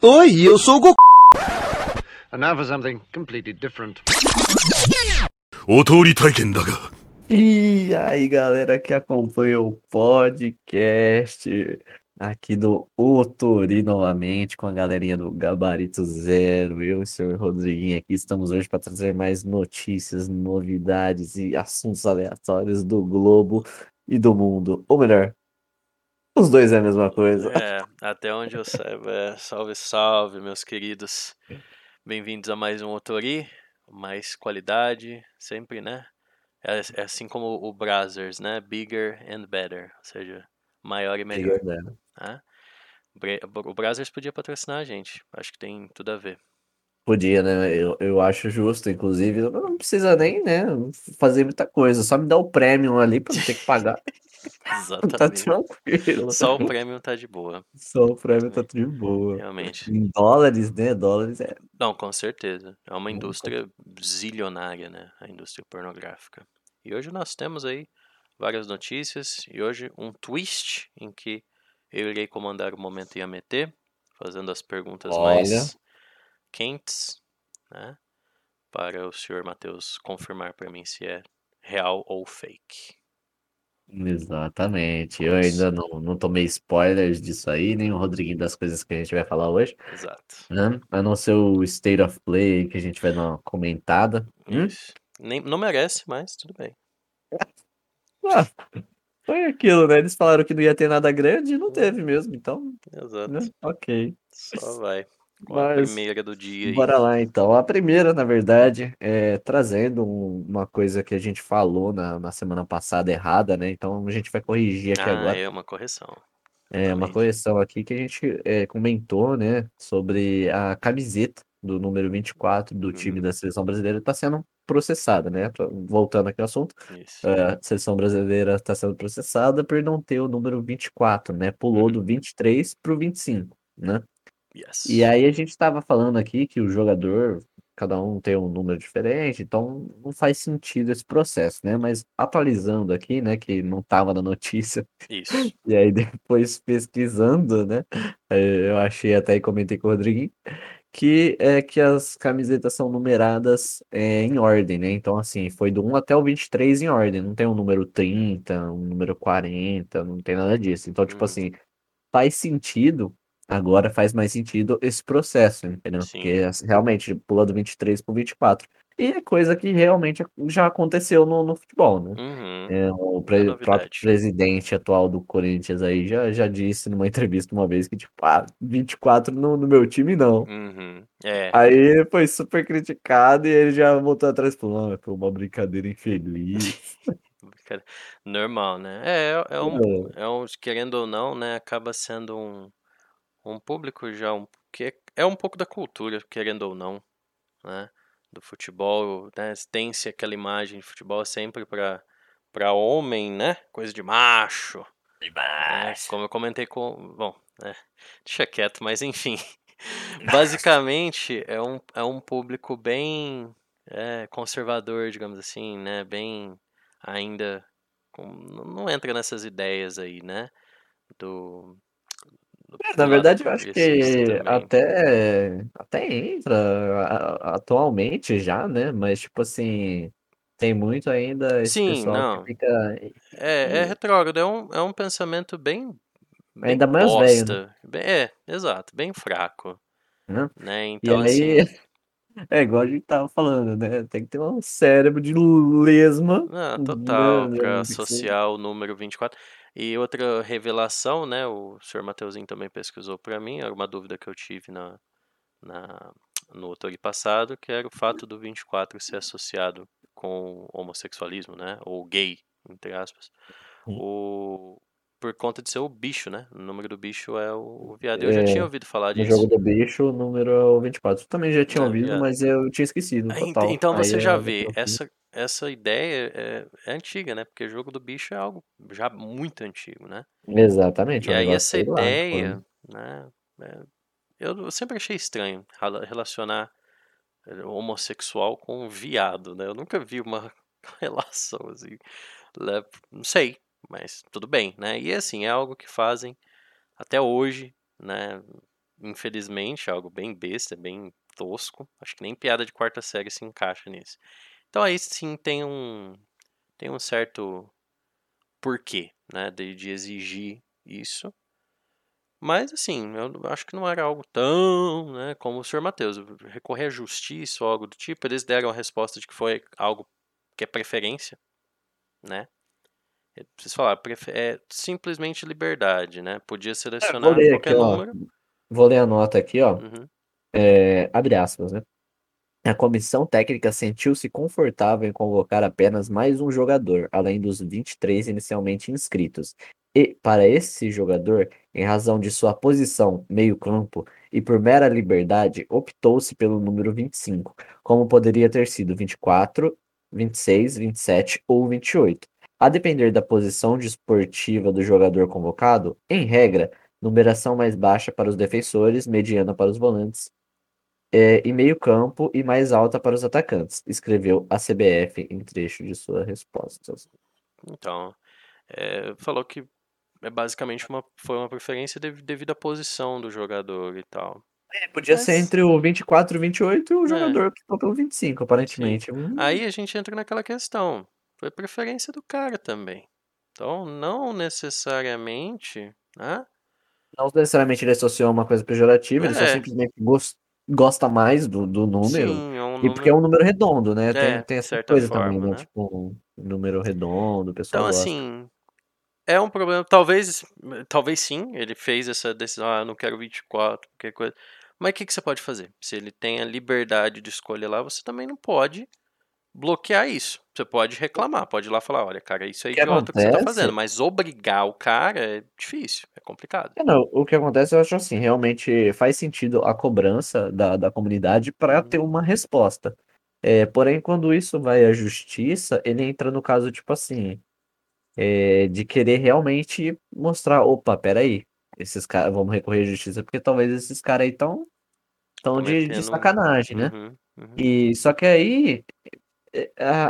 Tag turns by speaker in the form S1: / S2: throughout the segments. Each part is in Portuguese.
S1: Oi, eu sou o Goku.
S2: And now for something completely different.
S3: お通り体験だが
S4: E aí, galera que acompanha o podcast aqui do Otori novamente, com a galerinha do Gabarito Zero. Eu e o senhor Rodriguinho aqui estamos hoje para trazer mais notícias, novidades e assuntos aleatórios do globo e do mundo. Ou melhor, os dois é a mesma coisa.
S5: É, até onde eu saiba. É. Salve, salve, meus queridos. Bem-vindos a mais um Otori. Mais qualidade, sempre, né? É, é assim como o Brazzers, né? Bigger and better. Ou seja, maior e melhor.
S4: Bigger
S5: né? O Brazzers podia patrocinar a gente. Acho que tem tudo a ver.
S4: Podia, né? Eu, eu acho justo, inclusive. Não precisa nem, né, fazer muita coisa. Só me dá o premium ali para não ter que pagar. Tá
S5: Exatamente.
S4: tranquilo.
S5: Só o prêmio tá de boa,
S4: Só o prêmio tá de boa.
S5: realmente.
S4: Em dólares, né? Dólares é.
S5: Não, com certeza. É uma indústria zilionária, né? A indústria pornográfica. E hoje nós temos aí várias notícias e hoje um twist em que eu irei comandar o momento IAMT, fazendo as perguntas
S4: Olha.
S5: mais quentes, né? Para o senhor Matheus confirmar para mim se é real ou fake.
S4: Exatamente. Eu ainda não, não tomei spoilers disso aí, nem o Rodriguinho das coisas que a gente vai falar hoje,
S5: Exato.
S4: né? A não ser o State of Play que a gente vai dar uma comentada. Hum?
S5: Nem, não merece, mas tudo bem.
S4: Ah, foi aquilo, né? Eles falaram que não ia ter nada grande e não teve mesmo, então,
S5: Exato.
S4: né? Ok.
S5: Só vai. Com a
S4: Mas
S5: primeira do dia aí.
S4: Bora lá então. A primeira, na verdade, é trazendo um- uma coisa que a gente falou na, na semana passada errada, né? Então a gente vai corrigir aqui
S5: Ah,
S4: agora.
S5: é uma correção.
S4: É uma correção aqui que a gente é, comentou, né? Sobre a camiseta do número 24 do time
S5: Uhum.
S4: da seleção brasileira está sendo processada, né? Voltando aqui ao assunto, é, a seleção brasileira está sendo processada por não ter o número 24, né? Pulou
S5: Uhum.
S4: do 23 para o 25, né?
S5: Yes.
S4: E aí a gente estava falando aqui que o jogador, cada um tem um número diferente, então não faz sentido esse processo, né? Mas atualizando aqui, né, que não estava na notícia,
S5: Isso.
S4: e aí depois pesquisando, né, eh, eu achei até e comentei com o Rodriguinho, que é que as camisetas são numeradas eh, em ordem, né? Então, assim, foi do 1 até o 23 em ordem, não tem um número 30, um número 40, não tem nada disso. Então, tipo
S5: Uhum.
S4: assim, faz sentido, agora faz mais sentido esse processo, entendeu?
S5: Sim.
S4: Porque assim, realmente pula do 23 pro 24. E é coisa que realmente já aconteceu no, no futebol, né?
S5: Uhum.
S4: É, o
S5: É
S4: pre- próprio
S5: novidade.
S4: presidente atual do Corinthians aí já, já disse numa entrevista uma vez que, tipo, ah, 24 no, no meu time não.
S5: Uhum. É.
S4: Aí foi super criticado e ele já voltou atrás e falou, não, foi uma brincadeira infeliz.
S5: Normal, né? É, é um,
S4: É,
S5: é um, querendo ou não, né? Acaba sendo um, um público já um, que é, é um pouco da cultura, querendo ou não, né? Do futebol, né? Tem-se aquela imagem de futebol sempre para para homem, né? Coisa de macho. né? Como eu comentei com. Bom, né? Deixa quieto, mas enfim. Basicamente, é um, é um público bem é, conservador, digamos assim, né? Bem ainda. com- não não entra nessas ideias aí, né? Do.
S4: É, na verdade, eu acho que até, até entra a- atualmente já, né? Mas, tipo assim, tem muito ainda esse
S5: Sim,
S4: pessoal que
S5: não.
S4: fica
S5: É, é retrógrado, é um, é um pensamento bem, bem
S4: ainda mais velho, né?
S5: bosta. Bem- é, exato, bem fraco,
S4: Né?
S5: né?
S4: E
S5: Então,
S4: aí,
S5: assim.
S4: é igual a gente tava falando, né? Tem que ter um cérebro de lesma,
S5: Ah,
S4: né?
S5: total,
S4: que ser-
S5: associar o número 24. E outra revelação, né? O senhor Mateuzinho também pesquisou para mim, era uma dúvida que eu tive na, na, no outono passado, que era o fato do 24 ser associado com homossexualismo, né? Ou gay, entre aspas. O, por conta de ser o bicho, né? O número do bicho é o, o viado. Eu já tinha
S4: É,
S5: ouvido falar
S4: no jogo
S5: disso.
S4: do bicho, o número é o 24. Eu também já tinha
S5: É,
S4: ouvido,
S5: viado.
S4: mas eu tinha esquecido
S5: Aí,
S4: total.
S5: Então
S4: Aí
S5: você já
S4: é
S5: vê,
S4: tranquilo.
S5: essa, essa ideia é, é antiga, né? Porque o jogo do bicho é algo já muito antigo, né?
S4: Exatamente, é
S5: E
S4: um
S5: aí essa
S4: lá,
S5: ideia,
S4: quando-
S5: né? é, eu sempre achei estranho rela- relacionar eh, homossexual com viado, né? Eu nunca vi uma relação assim. le- Não sei, mas tudo bem, né? E assim, é algo que fazem até hoje, né? infelizmente, algo bem besta, bem tosco. Acho que nem piada de quarta série se encaixa nisso. Então aí sim tem um tem um certo porquê, né, de, de exigir isso. Mas assim, eu acho que não era algo tão, né, como o senhor Matheus, recorrer à justiça ou algo do tipo, eles deram a resposta de que foi algo que é preferência, né? É, Vocês falaram, é simplesmente liberdade, né? Podia
S4: É,
S5: selecionar
S4: ler
S5: qualquer
S4: aqui, ó.
S5: número.
S4: Vou ler a nota aqui, ó.
S5: Uhum,
S4: É, abre aspas, né? A comissão técnica sentiu-se confortável em convocar apenas mais um jogador, além dos 23 inicialmente inscritos. E, para esse jogador, em razão de sua posição meio-campo e por mera liberdade, optou-se pelo número 25, como poderia ter sido 24, 26, 27 ou 28. A depender da posição desportiva do jogador convocado, em regra, numeração mais baixa para os defensores, mediana para os volantes é, e meio campo e mais alta para os atacantes, escreveu a CBF em trecho de sua resposta.
S5: Então, é, falou que é basicamente uma, foi uma preferência dev- devido à posição do jogador e tal.
S4: É, podia ser
S5: Mas-
S4: entre o 24 e o 28 e o
S5: É.
S4: jogador que ficou pelo 25, aparentemente. Hum,
S5: Aí a gente entra naquela questão. Foi preferência do cara também. Então, não necessariamente, né?
S4: Não necessariamente ele associou uma coisa pejorativa, ele só
S5: É.
S4: simplesmente gos- gosta mais do, do número.
S5: Sim, é um
S4: E porque é
S5: número.
S4: um número redondo, né?
S5: É,
S4: Tem, tem essa
S5: certa
S4: coisa também,
S5: forma,
S4: né?
S5: né?
S4: Tipo, um número redondo, pessoal
S5: Então,
S4: gosta.
S5: assim, é um problema. Talvez, talvez sim, ele fez essa decisão, ah, não quero 24, qualquer coisa. Mas o que, que você pode fazer? Se ele tem a liberdade de escolher lá, você também não pode bloquear isso. Você pode reclamar, pode ir lá falar, olha, cara, isso é
S4: que
S5: idiota que você tá fazendo. Mas obrigar o cara é difícil, é complicado.
S4: É, não, o que acontece, eu acho assim, realmente faz sentido a cobrança da, da comunidade para
S5: Uhum.
S4: ter uma resposta. É, porém, quando isso vai à justiça, ele entra no caso, tipo assim, é, de querer realmente mostrar, opa, peraí, esses caras, vamos recorrer à justiça, porque talvez esses caras aí estão tão de, de sacanagem, né?
S5: Uhum, uhum.
S4: E só que aí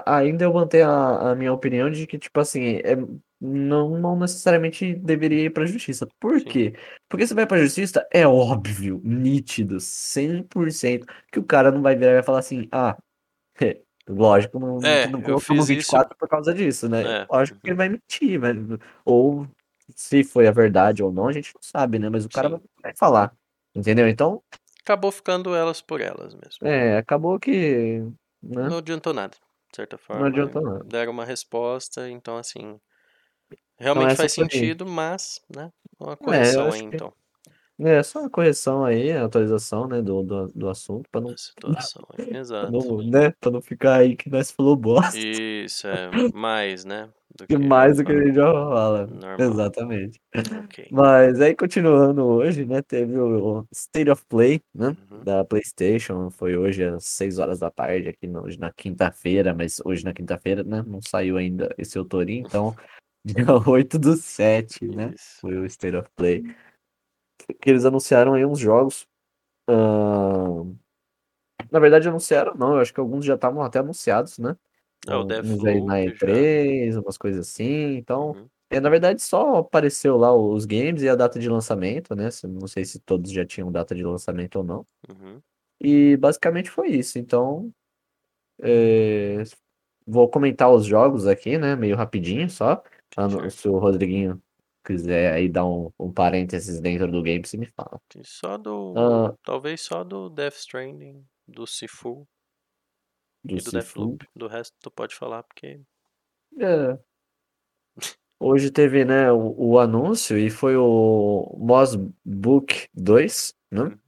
S4: ainda eu mantenho a, a minha opinião de que, tipo assim, é, não, não necessariamente deveria ir pra justiça. Por
S5: Sim.
S4: quê? Porque se vai pra justiça, é óbvio, nítido, 100%, que o cara não vai virar e vai falar assim, ah, lógico, não,
S5: É,
S4: não
S5: eu
S4: colocamos
S5: fiz isso-
S4: 24 por causa disso, né?
S5: É,
S4: Lógico que ele vai mentir, velho. Ou se foi a verdade ou não, a gente não sabe, né? Mas o cara
S5: Sim.
S4: vai falar, entendeu? Então,
S5: Acabou ficando elas por elas mesmo.
S4: é, acabou que, né?
S5: Não adiantou nada, de certa forma.
S4: adiantou nada.
S5: Deram uma resposta, então assim. Realmente
S4: essa
S5: faz sentido, mas, né? Uma correção
S4: acho
S5: aí,
S4: que-
S5: então,
S4: É só uma correção aí, a atualização, né, do, do, do assunto, pra não,
S5: situação.
S4: pra
S5: Exato.
S4: não, né, pra não ficar aí que nós falou bosta,
S5: Isso, é mais, né? Do
S4: que mais do que a gente já fala.
S5: Normal.
S4: Exatamente.
S5: Ok.
S4: Mas aí, continuando hoje, né, teve o State of Play, né,
S5: Uhum.
S4: da PlayStation, foi hoje às 6 horas da tarde, aqui no- hoje na quinta-feira, mas hoje na quinta-feira, né, não saiu ainda esse autorinho, então, dia 8 do 7, né,
S5: Isso.
S4: foi o State of Play. Que eles anunciaram aí uns jogos. ahn, Na verdade, anunciaram, não. Eu acho que alguns já estavam até anunciados, né?
S5: É, o
S4: Uns aí na
S5: Deathloop já.
S4: E3, umas coisas assim. Então,
S5: Uhum.
S4: é, na verdade, só apareceu lá os games e a data de lançamento, né? Não sei se todos já tinham data de lançamento ou não.
S5: Uhum.
S4: E basicamente foi isso. Então, é, vou comentar os jogos aqui, né? Meio rapidinho só. Se o Rodriguinho quiser aí dar um, um parênteses dentro do game, você me fala.
S5: E Só do.
S4: Ah.
S5: Talvez só do Death Stranding, do Sifu
S4: Do
S5: e do. Deathloop. Do resto tu pode falar, porque.
S4: É. Hoje teve, né, o, o anúncio e foi o Moss Book 2, né?
S5: Uhum.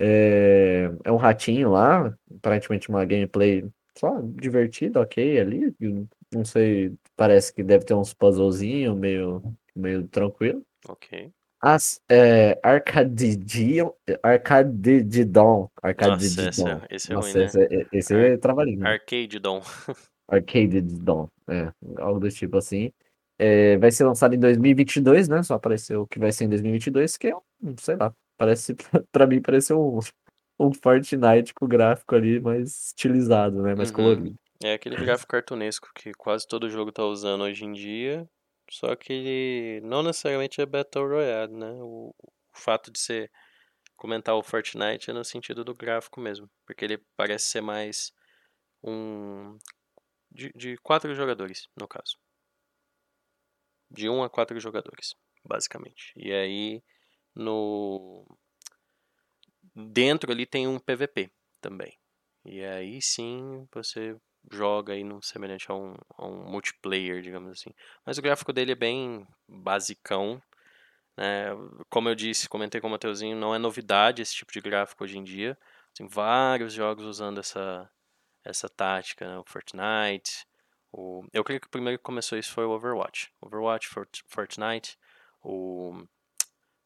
S4: É, é um ratinho lá, aparentemente uma gameplay só divertida, ok, ali. Não sei, parece que deve ter uns puzzlezinhos meio, meio tranquilo.
S5: Ok.
S4: As, é, Arcadidion, Arcadidon,
S5: Nossa, esse
S4: Arcadidon.
S5: é, esse é
S4: Nossa,
S5: ruim, né?
S4: esse é, esse é trabalhinho.
S5: Arcade Dom.
S4: Arcade Dawn, é, algo do tipo assim. É, vai ser lançado em 2022, né? Só apareceu que vai ser em 2022, que é um, sei lá, parece, pra mim, pareceu um, um Fortnite com gráfico ali mais estilizado, né? Mais
S5: Uhum.
S4: colorido.
S5: É aquele gráfico cartunesco que quase todo jogo tá usando hoje em dia. Só que ele não necessariamente é Battle Royale, né? O, o fato de ser comentar o Fortnite é no sentido do gráfico mesmo, porque ele parece ser mais um de, de quatro jogadores, no caso. De um a quatro jogadores, basicamente. E aí no dentro ali tem um PVP também. E aí sim você joga aí num semelhante a um, a um multiplayer, digamos assim. Mas o gráfico dele é bem basicão. Né? Como eu disse, comentei com o Mateuzinho, não é novidade esse tipo de gráfico hoje em dia. Tem vários jogos usando essa, essa tática, né? o Fortnite. O... Eu creio que o primeiro que começou isso foi o Overwatch. Overwatch, Fort... Fortnite, o...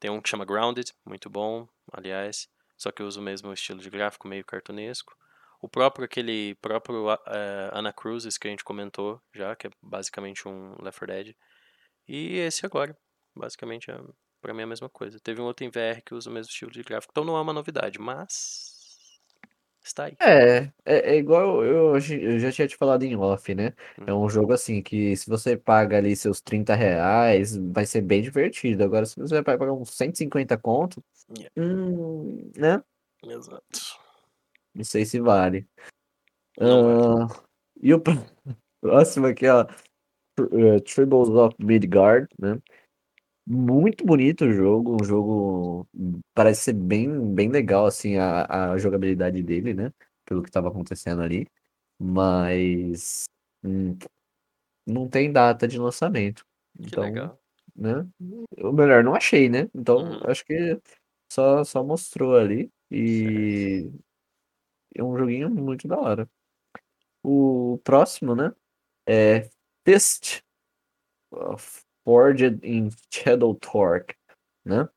S5: tem um que chama Grounded, muito bom, aliás, só que usa o mesmo estilo de gráfico, meio cartunesco. O próprio, aquele próprio uh, Anacrusis que a gente comentou já, que é basicamente um Left 4 Dead. E esse agora, basicamente, é, pra mim é a mesma coisa. Teve um outro em VR que usa o mesmo estilo de gráfico, então não é uma novidade, mas está aí.
S4: É, é, é igual eu, eu já tinha te falado em off, né? É um jogo assim que se você paga ali seus 30 reais, vai ser bem divertido. Agora, se você vai pagar uns 150 conto,
S5: Yeah.
S4: hum, né?
S5: Exato.
S4: Não sei se vale.
S5: Não
S4: Ah, e o pr- próximo aqui, ó. Eh, Tribbles of Midgard, né? Muito bonito o jogo, um jogo parece ser bem, bem legal assim a, a jogabilidade dele, né? Pelo que estava acontecendo ali, mas hum, não tem data de lançamento.
S5: Que
S4: Então,
S5: legal.
S4: né? Ou melhor, não achei, né? Então,
S5: Uhum.
S4: acho que só, só mostrou ali
S5: Certo.
S4: É um joguinho muito da hora. O próximo, né? É Fist Forged in Shadow Torque, né?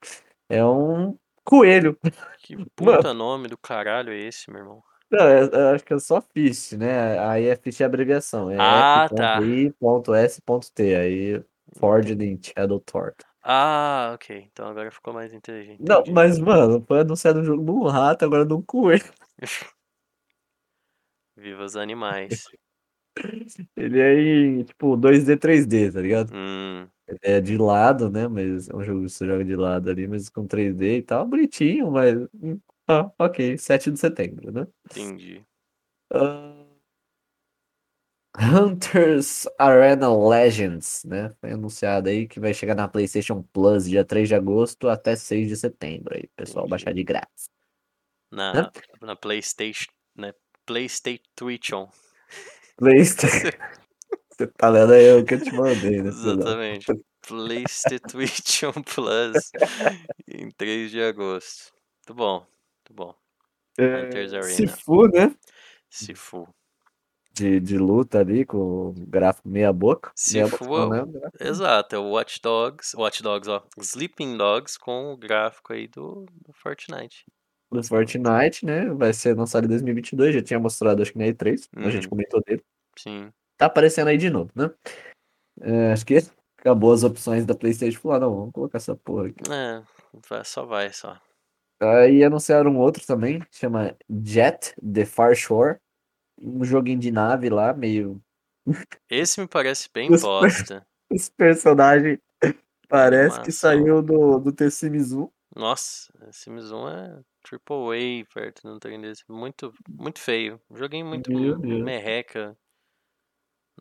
S4: É um coelho.
S5: Que puta nome do caralho é esse, meu irmão?
S4: Não, é- eu acho que é só Fist, né? Aí é Fist é abreviação. É
S5: Ah, tá.
S4: F.I.S.T. Aí Forged in Shadow Torque.
S5: Ah, ok. Então agora ficou mais inteligente.
S4: Não, mas, mano, foi anunciado um jogo de um rato, agora de um coelho.
S5: Viva os animais.
S4: Ele é em, tipo, 2D, 3D, tá ligado?
S5: Hum,
S4: é de lado, né? Mas é um jogo que você joga de lado ali, mas com 3D e tal, bonitinho, mas. Ah, ok, 7 de setembro, né?
S5: entendi.
S4: Ah, Hunters Arena Legends, né? Foi anunciado aí que vai chegar na PlayStation Plus dia 3 de agosto até 6 de setembro aí, pessoal,
S5: Entendi.
S4: baixar de grátis.
S5: Na, na PlayStation. Na PlayStation.
S4: PlayStation. Você tá lendo aí o que eu te mandei, né?
S5: Exatamente. PlayStation Plus em 3 de agosto. Muito bom, muito bom. Hunters
S4: É,
S5: Arena.
S4: Sifu, né?
S5: Sifu.
S4: De, de luta ali, com o gráfico meia boca. Meia
S5: Sifu
S4: boca,
S5: é? Exato, é o Watch Dogs. Watch Dogs, ó. Sleeping Dogs com o gráfico aí do, do Fortnite.
S4: Do Fortnite, né? Vai ser lançado em 2022, já tinha mostrado acho que na E3, a gente
S5: Uhum.
S4: comentou dele.
S5: Sim.
S4: Tá aparecendo aí de novo, né? É, acho que acabou as opções da PlayStation. Falou, ah, não, vamos colocar essa porra aqui.
S5: É, só vai, só.
S4: Aí anunciaram um outro também, chama Jet The Far Shore. Um joguinho de nave lá, meio.
S5: Esse me parece bem
S4: Os-
S5: bosta.
S4: Esse personagem parece que
S5: Animação.
S4: saiu do, do The Sims 1.
S5: Nossa, esse Mizuno é triple A perto de um trem desse. Muito, muito feio. Joguinho muito merreca.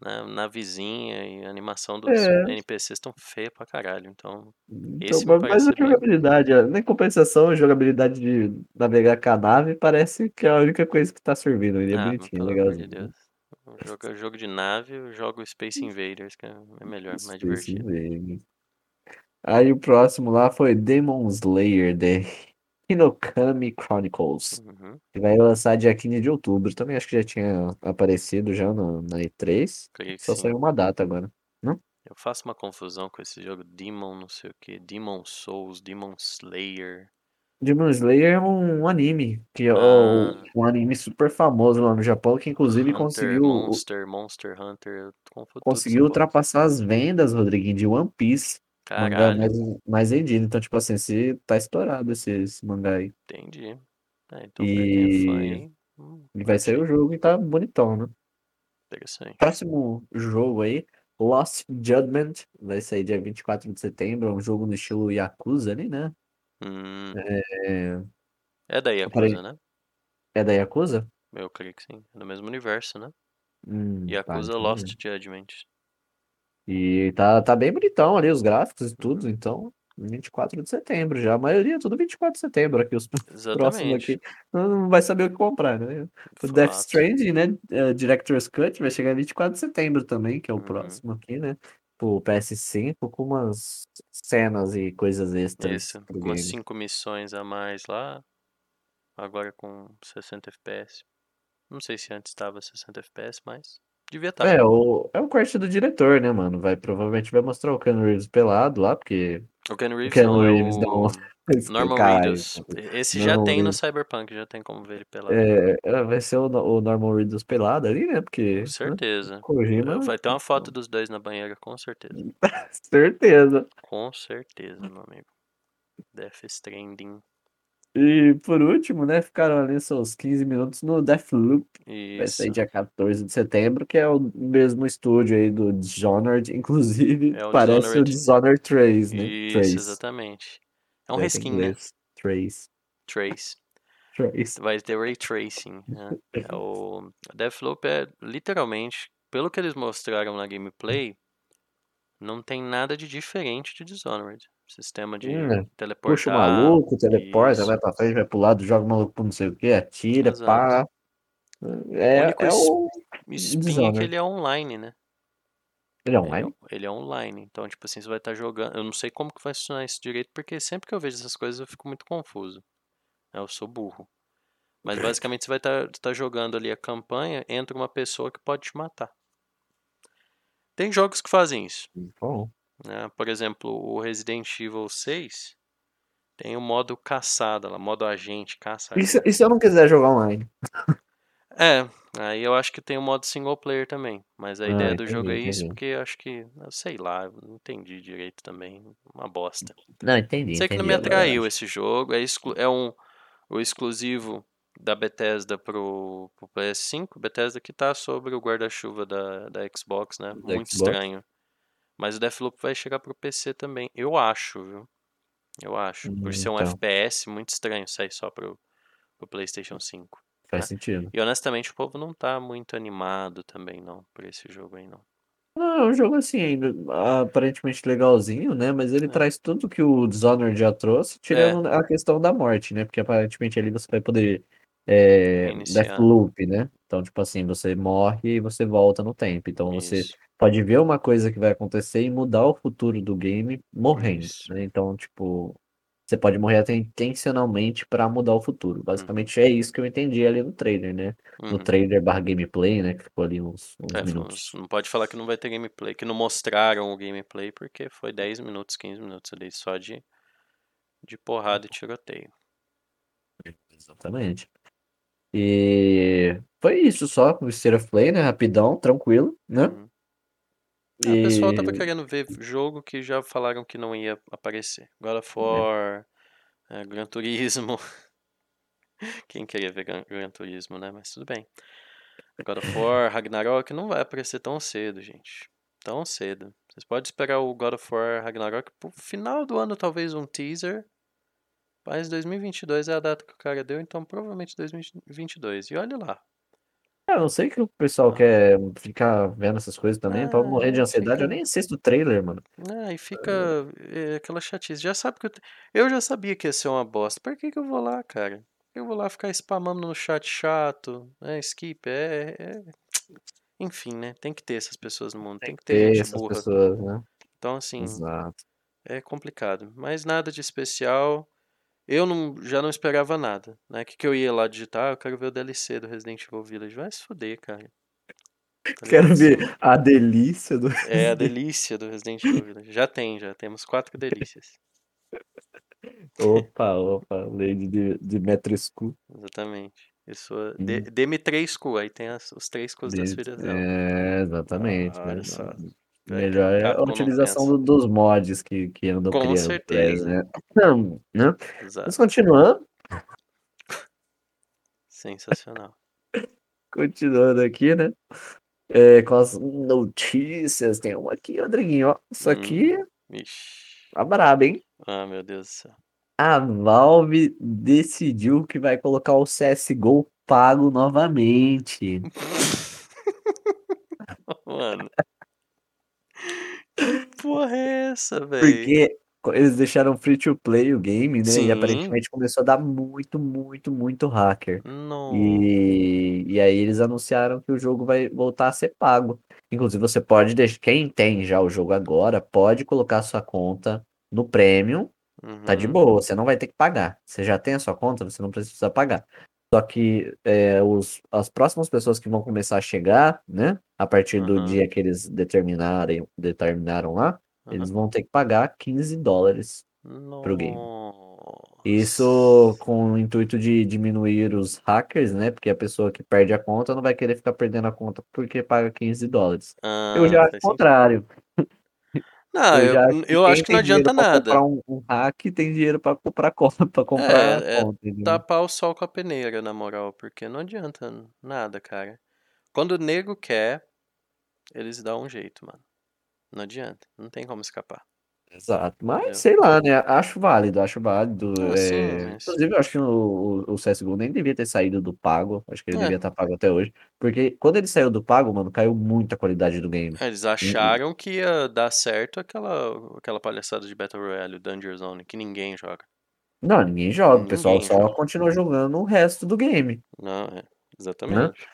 S5: Na, na vizinha e a animação dos
S4: É.
S5: NPCs tão feia pra caralho. Então,
S4: Então,
S5: Esse me
S4: mas a
S5: bem.
S4: jogabilidade, ó, nem compensação, a jogabilidade de navegar com a nave parece que é a única coisa que tá servindo. Ele é
S5: ah,
S4: bonitinho,
S5: pelo
S4: legal.
S5: amor de Deus. Jogo, é jogo de nave, eu jogo Space Invaders, que é é melhor, mais divertido.
S4: Aí o próximo lá foi Demon Slayer, The Hinokami Chronicles.
S5: Uhum,
S4: Que vai lançar dia 15 de outubro. Também acho que já tinha aparecido já no- na E3.
S5: creio
S4: Só saiu uma data agora.
S5: Eu faço uma confusão com esse jogo Demon, não sei o que, Demon Souls, Demon Slayer.
S4: Demon Slayer é um anime, que é
S5: Ah.
S4: um anime super famoso lá no Japão, que inclusive
S5: Hunter,
S4: conseguiu,
S5: Monster, Monster Hunter,
S4: conseguiu ultrapassar as vendas, Rodriguinho, de One Piece. Mangá
S5: Caralho,
S4: mais, mais vendido. Então, tipo assim, se tá estourado esse, esse mangá aí.
S5: entendi. É, então é fã
S4: E-
S5: hum,
S4: E vai sair o jogo e tá bonitão, né?
S5: Interessante.
S4: Próximo jogo aí, Lost Judgment, vai sair dia 24 de setembro. É um jogo no estilo Yakuza ali, né?
S5: Hum,
S4: É,
S5: É da Yakuza, né?
S4: É da Yakuza?
S5: Eu creio que sim. É do mesmo universo, né?
S4: Hum, tá,
S5: Yakuza
S4: então
S5: Lost. Judgment.
S4: E tá, tá bem bonitão ali os gráficos e tudo, então 24 de setembro já. A maioria é tudo 24 de setembro aqui, os próximos
S5: Exatamente.
S4: aqui. Não vai saber o que comprar, né? O Death. Stranding, né? eh, Director's Cut vai chegar em 24 de setembro também, que é o
S5: Uhum.
S4: próximo aqui, né? Pro PS5 com umas cenas e coisas extras
S5: Isso.
S4: pro
S5: Umas
S4: game.
S5: 5 missões a mais lá. Agora com 60 FPS. Não sei se antes estava 60 FPS, mas devia estar.
S4: É, o, é o corte do diretor, né, mano? Vai, provavelmente vai mostrar o Keanu Reeves pelado lá, porque
S5: O Ken Reeves é
S4: Reeves
S5: o
S4: não-
S5: Norman
S4: Caralho,
S5: Reedus. Esse já
S4: Norman
S5: tem no
S4: Reedus.
S5: Cyberpunk, já tem como ver ele pelado.
S4: É, é, vai ser o, o Norman Reedus pelado ali, né? Porque
S5: Com
S4: né,
S5: certeza.
S4: Kojima,
S5: Vai ter uma foto dos dois na banheira, com certeza.
S4: certeza.
S5: Com certeza, meu amigo. Death Stranding.
S4: E por último, né, ficaram ali seus 15 minutos no Deathloop, vai
S5: Isso.
S4: sair dia 14 de setembro, que é o mesmo estúdio aí do Dishonored, inclusive
S5: É o
S4: parece o
S5: Dishonored.
S4: Dishonored 3, né?
S5: Isso,
S4: 3.
S5: exatamente. É um
S4: Vai
S5: reskin, né?
S4: Trace.
S5: Trace.
S4: Trace.
S5: Vai ter Ray Tracing. Né? É o Deathloop é literalmente, pelo que eles mostraram na gameplay, não tem nada de diferente de Dishonored. Sistema de
S4: Hum, Puxa
S5: teleportar.
S4: o maluco, teleporta,
S5: isso.
S4: vai pra frente, vai pro lado, joga o maluco pro não sei o que, atira,
S5: Exato.
S4: pá.
S5: O
S4: É,
S5: único
S4: é o.
S5: espinho é que
S4: Dishonored.
S5: ele é online, né?
S4: Ele é
S5: Ele é,
S4: online?
S5: ele é online. Então, tipo assim, você vai estar jogando. Eu não sei como que vai funcionar isso direito, porque sempre que eu vejo essas coisas eu fico muito confuso. né? Eu sou burro. Mas basicamente você vai estar jogando ali a campanha, entra uma pessoa que pode te matar. Tem jogos que fazem isso.
S4: Bom.
S5: Né? Por exemplo, o Resident Evil 6 tem o modo caçada lá, modo agente, caça
S4: E se, e se eu não quiser jogar online?
S5: É, aí eu acho que tem o modo single player também. Mas a
S4: Ah,
S5: ideia do jogo é
S4: entendi,
S5: isso,
S4: entendi.
S5: porque eu acho que, eu sei lá, não entendi direito também. Uma bosta.
S4: Não, entendi,
S5: Sei que não
S4: entendi
S5: me atraiu esse jogo. É, exclu- é um o exclusivo da Bethesda pro, pro PS5. Bethesda que tá sobre o guarda-chuva da, da Xbox, né?
S4: Da
S5: Muito
S4: Xbox.
S5: estranho. Mas o Deathloop vai chegar pro PC também. Eu acho, viu? Eu acho. Por
S4: Hum,
S5: ser um
S4: então.
S5: FPS, muito estranho sair só pro, pro PlayStation 5.
S4: Faz sentido.
S5: E honestamente o povo não tá muito animado também, não, por esse jogo aí, não.
S4: Não, é um jogo assim, ainda aparentemente legalzinho, né? Mas ele
S5: É.
S4: traz tudo que o Dishonored já trouxe, tirando a questão da morte, né? Porque aparentemente ali você vai poder. É. Deathloop, né? Então, tipo assim, você morre e você volta no tempo. Então você
S5: Isso.
S4: Pode ver uma coisa que vai acontecer e mudar o futuro do game morrendo, né? Então, tipo, você pode morrer até intencionalmente pra mudar o futuro.
S5: Uhum.
S4: Basicamente é isso que eu entendi ali no trailer, né? No
S5: Uhum.
S4: trailer barra gameplay, né? Que ficou ali uns, uns
S5: É,
S4: minutos.
S5: não pode falar que não vai ter gameplay, que não mostraram o gameplay, porque foi 10 minutos, 15 minutos ali só de, de porrada e tiroteio.
S4: Exatamente. E foi isso só, o State of Play, né? Rapidão, tranquilo, né?
S5: Uhum. Ah, o pessoal tava
S4: E
S5: querendo ver jogo que já falaram que não ia aparecer. God of War, é, Gran Turismo. Quem queria ver Gran, Gran Turismo, né? Mas tudo bem. God of War, Ragnarok não vai aparecer tão cedo, gente. Tão cedo. Vocês podem esperar o God of War Ragnarok pro final do ano, talvez um teaser. Mas 2022 é a data que o cara deu, então provavelmente 2022. E olha lá.
S4: Eu não sei que o pessoal quer ficar vendo essas coisas também, pra eu morrer de
S5: Ah,
S4: ansiedade. Eu
S5: fica-
S4: nem assisto o trailer, mano.
S5: Ah, e fica é, aquela chatice. Já sabe que eu, te- eu já sabia que ia ser uma bosta. Por que que eu vou lá, cara? Eu vou lá ficar spamando no chat chato, né? Skip, é, é- Enfim, né? Tem que ter essas pessoas no mundo. Tem que ter
S4: Ter
S5: gente burra.
S4: pessoas, né?
S5: Então, assim,
S4: Exato.
S5: é complicado. Mas nada de especial. Eu não, já não esperava nada, né? O que, que eu ia lá digitar? Eu quero ver o DLC do Resident Evil Village. Vai se fuder, cara. Tá
S4: Quero ver a delícia do.
S5: É a delícia do Resident Evil Village. Já tem, já temos quatro delícias.
S4: Opa, opa, Lady de, de Metrescu.
S5: Exatamente. Isso, dê- dê-me três cu, aí tem as- os três cus das filhas dela.
S4: É, exatamente.
S5: Ah, olha só.
S4: Melhor é a utilização do- dos mods que, que andam
S5: Com
S4: criando
S5: certeza.
S4: né? Não, né?
S5: Exato.
S4: Mas continuando,
S5: Sensacional.
S4: continuando aqui, né? É, com as notícias, tem uma aqui, Rodriguinho, ó. Isso
S5: Hum.
S4: aqui
S5: Ixi.
S4: tá brabo, hein?
S5: Ah, meu Deus do céu.
S4: A Valve decidiu que vai colocar o CSGO pago novamente.
S5: Mano. Que porra é essa, velho?
S4: Porque eles deixaram free to play o game, né?
S5: Sim.
S4: E aparentemente começou a dar muito, muito, muito hacker.
S5: Não.
S4: E, e aí eles anunciaram que o jogo vai voltar a ser pago. Inclusive, você pode deixar. Quem tem já o jogo agora, pode colocar sua conta no Premium. Tá de
S5: Uhum.
S4: boa, você não vai ter que pagar. Você já tem a sua conta, você não precisa pagar. Só que é, os, as próximas pessoas que vão começar a chegar, né? A partir do
S5: Uhum.
S4: dia que eles determinarem, determinaram lá,
S5: Uhum.
S4: eles vão ter que pagar 15 dólares. pro game.
S5: Nossa.
S4: Isso com o intuito de diminuir os hackers, né? Porque a pessoa que perde a conta não vai querer ficar perdendo a conta porque paga 15 dólares. Eu
S5: Ah,
S4: já acho o
S5: faz sentido. Não,
S4: Eu
S5: eu,
S4: acho que
S5: eu
S4: quem
S5: acho que
S4: tem
S5: não adianta nada.
S4: comprar um, um hack tem dinheiro pra comprar conta, pra comprar
S5: É, é
S4: conta, entendeu?
S5: tapar o sol com a peneira, na moral, porque não adianta nada, cara. Quando o nego quer, eles dão um jeito, mano. Não adianta, não tem como escapar.
S4: Exato, mas
S5: Entendeu?
S4: sei lá, né? Acho válido, acho válido.
S5: Ah, sim,
S4: é,
S5: mas-
S4: Inclusive, eu acho que o, o, CSGO nem devia ter saído do pago. Acho que ele
S5: É.
S4: devia estar pago até hoje. Porque quando ele saiu do pago, mano, caiu muito a qualidade do game.
S5: Eles acharam que ia dar certo aquela, aquela palhaçada de Battle Royale, o Danger Zone, que ninguém joga.
S4: Não, ninguém joga. O pessoal
S5: Ninguém
S4: só
S5: joga.
S4: continua jogando o resto do game.
S5: Não, é, exatamente.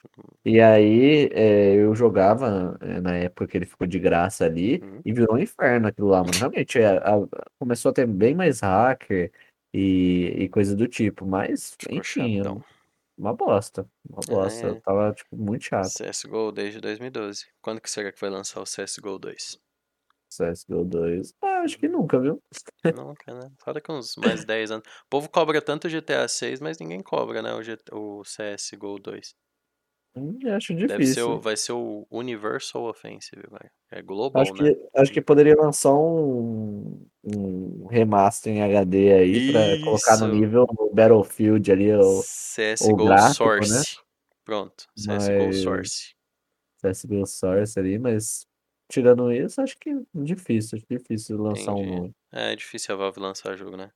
S4: E aí, é, eu jogava é, na época que ele ficou de graça ali
S5: Uhum.
S4: e virou um inferno aquilo lá, mano. Realmente, é, a- começou a ter bem mais hacker e, e coisa do tipo. Mas, enfim,
S5: chatão.
S4: uma bosta. Uma bosta.
S5: É.
S4: Tava, tipo, muito chato.
S5: CSGO desde 2012. Quando que será que vai lançar o CSGO 2?
S4: CSGO 2. Ah, acho que nunca, viu?
S5: Nunca, né? Só daqui uns mais 10 anos. O povo cobra tanto o GTA 6, mas ninguém cobra, né? O, GT o CSGO 2.
S4: Hum, acho
S5: Deve ser
S4: difícil.
S5: o, vai ser o Universal Offensive, vai. É global,
S4: Acho
S5: né?
S4: que, acho que poderia lançar um, um remaster em HD aí pra colocar no
S5: Isso.
S4: nível o Battlefield ali, o
S5: CSGO
S4: gráfico, né?
S5: Source. Pronto, CSGO
S4: Mas-
S5: Source.
S4: CSGO Source ali, mas tirando isso, acho que difícil, difícil lançar um
S5: Entendi.
S4: novo.
S5: É difícil a Valve lançar jogo, né?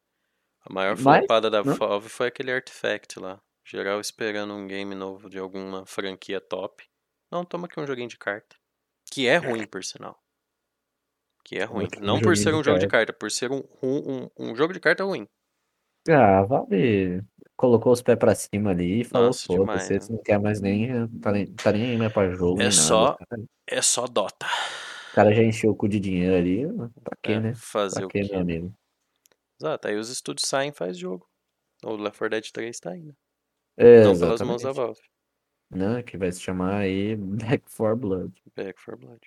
S5: A maior
S4: Mas,
S5: flopada da
S4: né?
S5: Valve foi aquele Artifact lá. Geral esperando um game novo de alguma franquia top. Não, toma aqui um joguinho de carta. Que é ruim, por sinal. Que é ruim.
S4: um
S5: Não por ser
S4: de
S5: um jogo de
S4: carta.
S5: carta, por ser um, um, um, um jogo de carta ruim.
S4: Ah, a Valve colocou os pés pra cima ali e falou,
S5: Nossa, demais,
S4: foda-se,
S5: né?
S4: não quer mais nem, tá nem, tá nem aí mais pra jogo,
S5: É só-
S4: nada.
S5: É só Dota.
S4: O cara já encheu o cu de dinheiro ali, pra quê,
S5: É,
S4: né?
S5: fazer
S4: Pra
S5: o
S4: quê,
S5: quê?
S4: meu amigo?
S5: Exato, aí os estúdios saem e faz jogo. O Left 4 Dead 3 tá né?
S4: É,
S5: Não pelas mãos da
S4: exatamente.
S5: Valve.
S4: Né, que vai se chamar aí Back 4 Blood.
S5: Back for Blood.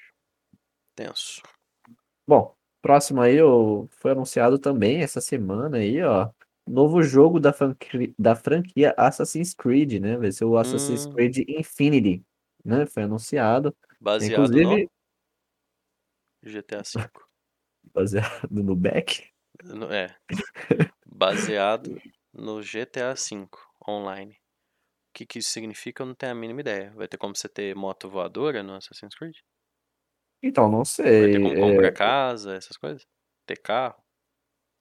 S5: Tenso.
S4: Bom, próximo aí ó, foi anunciado também essa semana aí, ó, novo jogo da, franqui- da franquia Assassin's Creed, né? Vai ser o Assassin's
S5: Hum.
S4: Creed Infinity, né? Foi anunciado,
S5: Baseado
S4: inclusive
S5: no GTA V.
S4: baseado no Back.
S5: No- É. Baseado no GTA V online. O que, que isso significa, eu não tenho a mínima ideia. Vai ter como você ter moto voadora no Assassin's Creed?
S4: Então, não
S5: Vai
S4: sei.
S5: ter como
S4: é,
S5: comprar casa, essas coisas? Ter carro?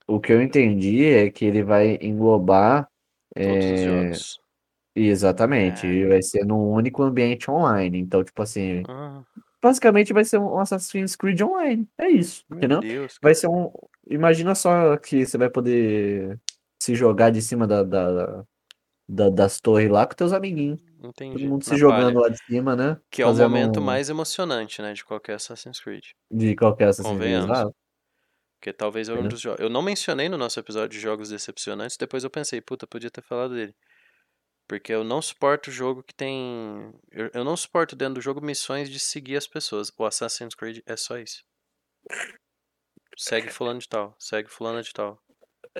S4: o que eu entendi é que ele vai englobar
S5: Todos os
S4: é,
S5: jogos.
S4: exatamente,
S5: É.
S4: e vai ser num único ambiente online. Então, tipo assim,
S5: Ah,
S4: basicamente vai ser um Assassin's Creed online. É isso,
S5: meu
S4: entendeu?
S5: Deus.
S4: Vai ser um. Imagina só que você vai poder se jogar de cima da, da- da- das torres lá com teus amiguinhos. Todo
S5: Entendi.
S4: mundo se jogando
S5: palha.
S4: lá de cima, né?
S5: Que é o momento
S4: um-
S5: mais emocionante, né, de qualquer Assassin's Creed.
S4: de qualquer Assassin's Creed.
S5: Convenhamos.
S4: exato.
S5: Porque talvez é um dos jogos. Eu não mencionei no nosso episódio de jogos decepcionantes, depois eu pensei, puta, podia ter falado dele. Porque eu não suporto jogo que tem. Eu, eu não suporto dentro do jogo missões de seguir as pessoas. O Assassin's Creed é só isso. Segue fulano de tal, segue fulano de tal.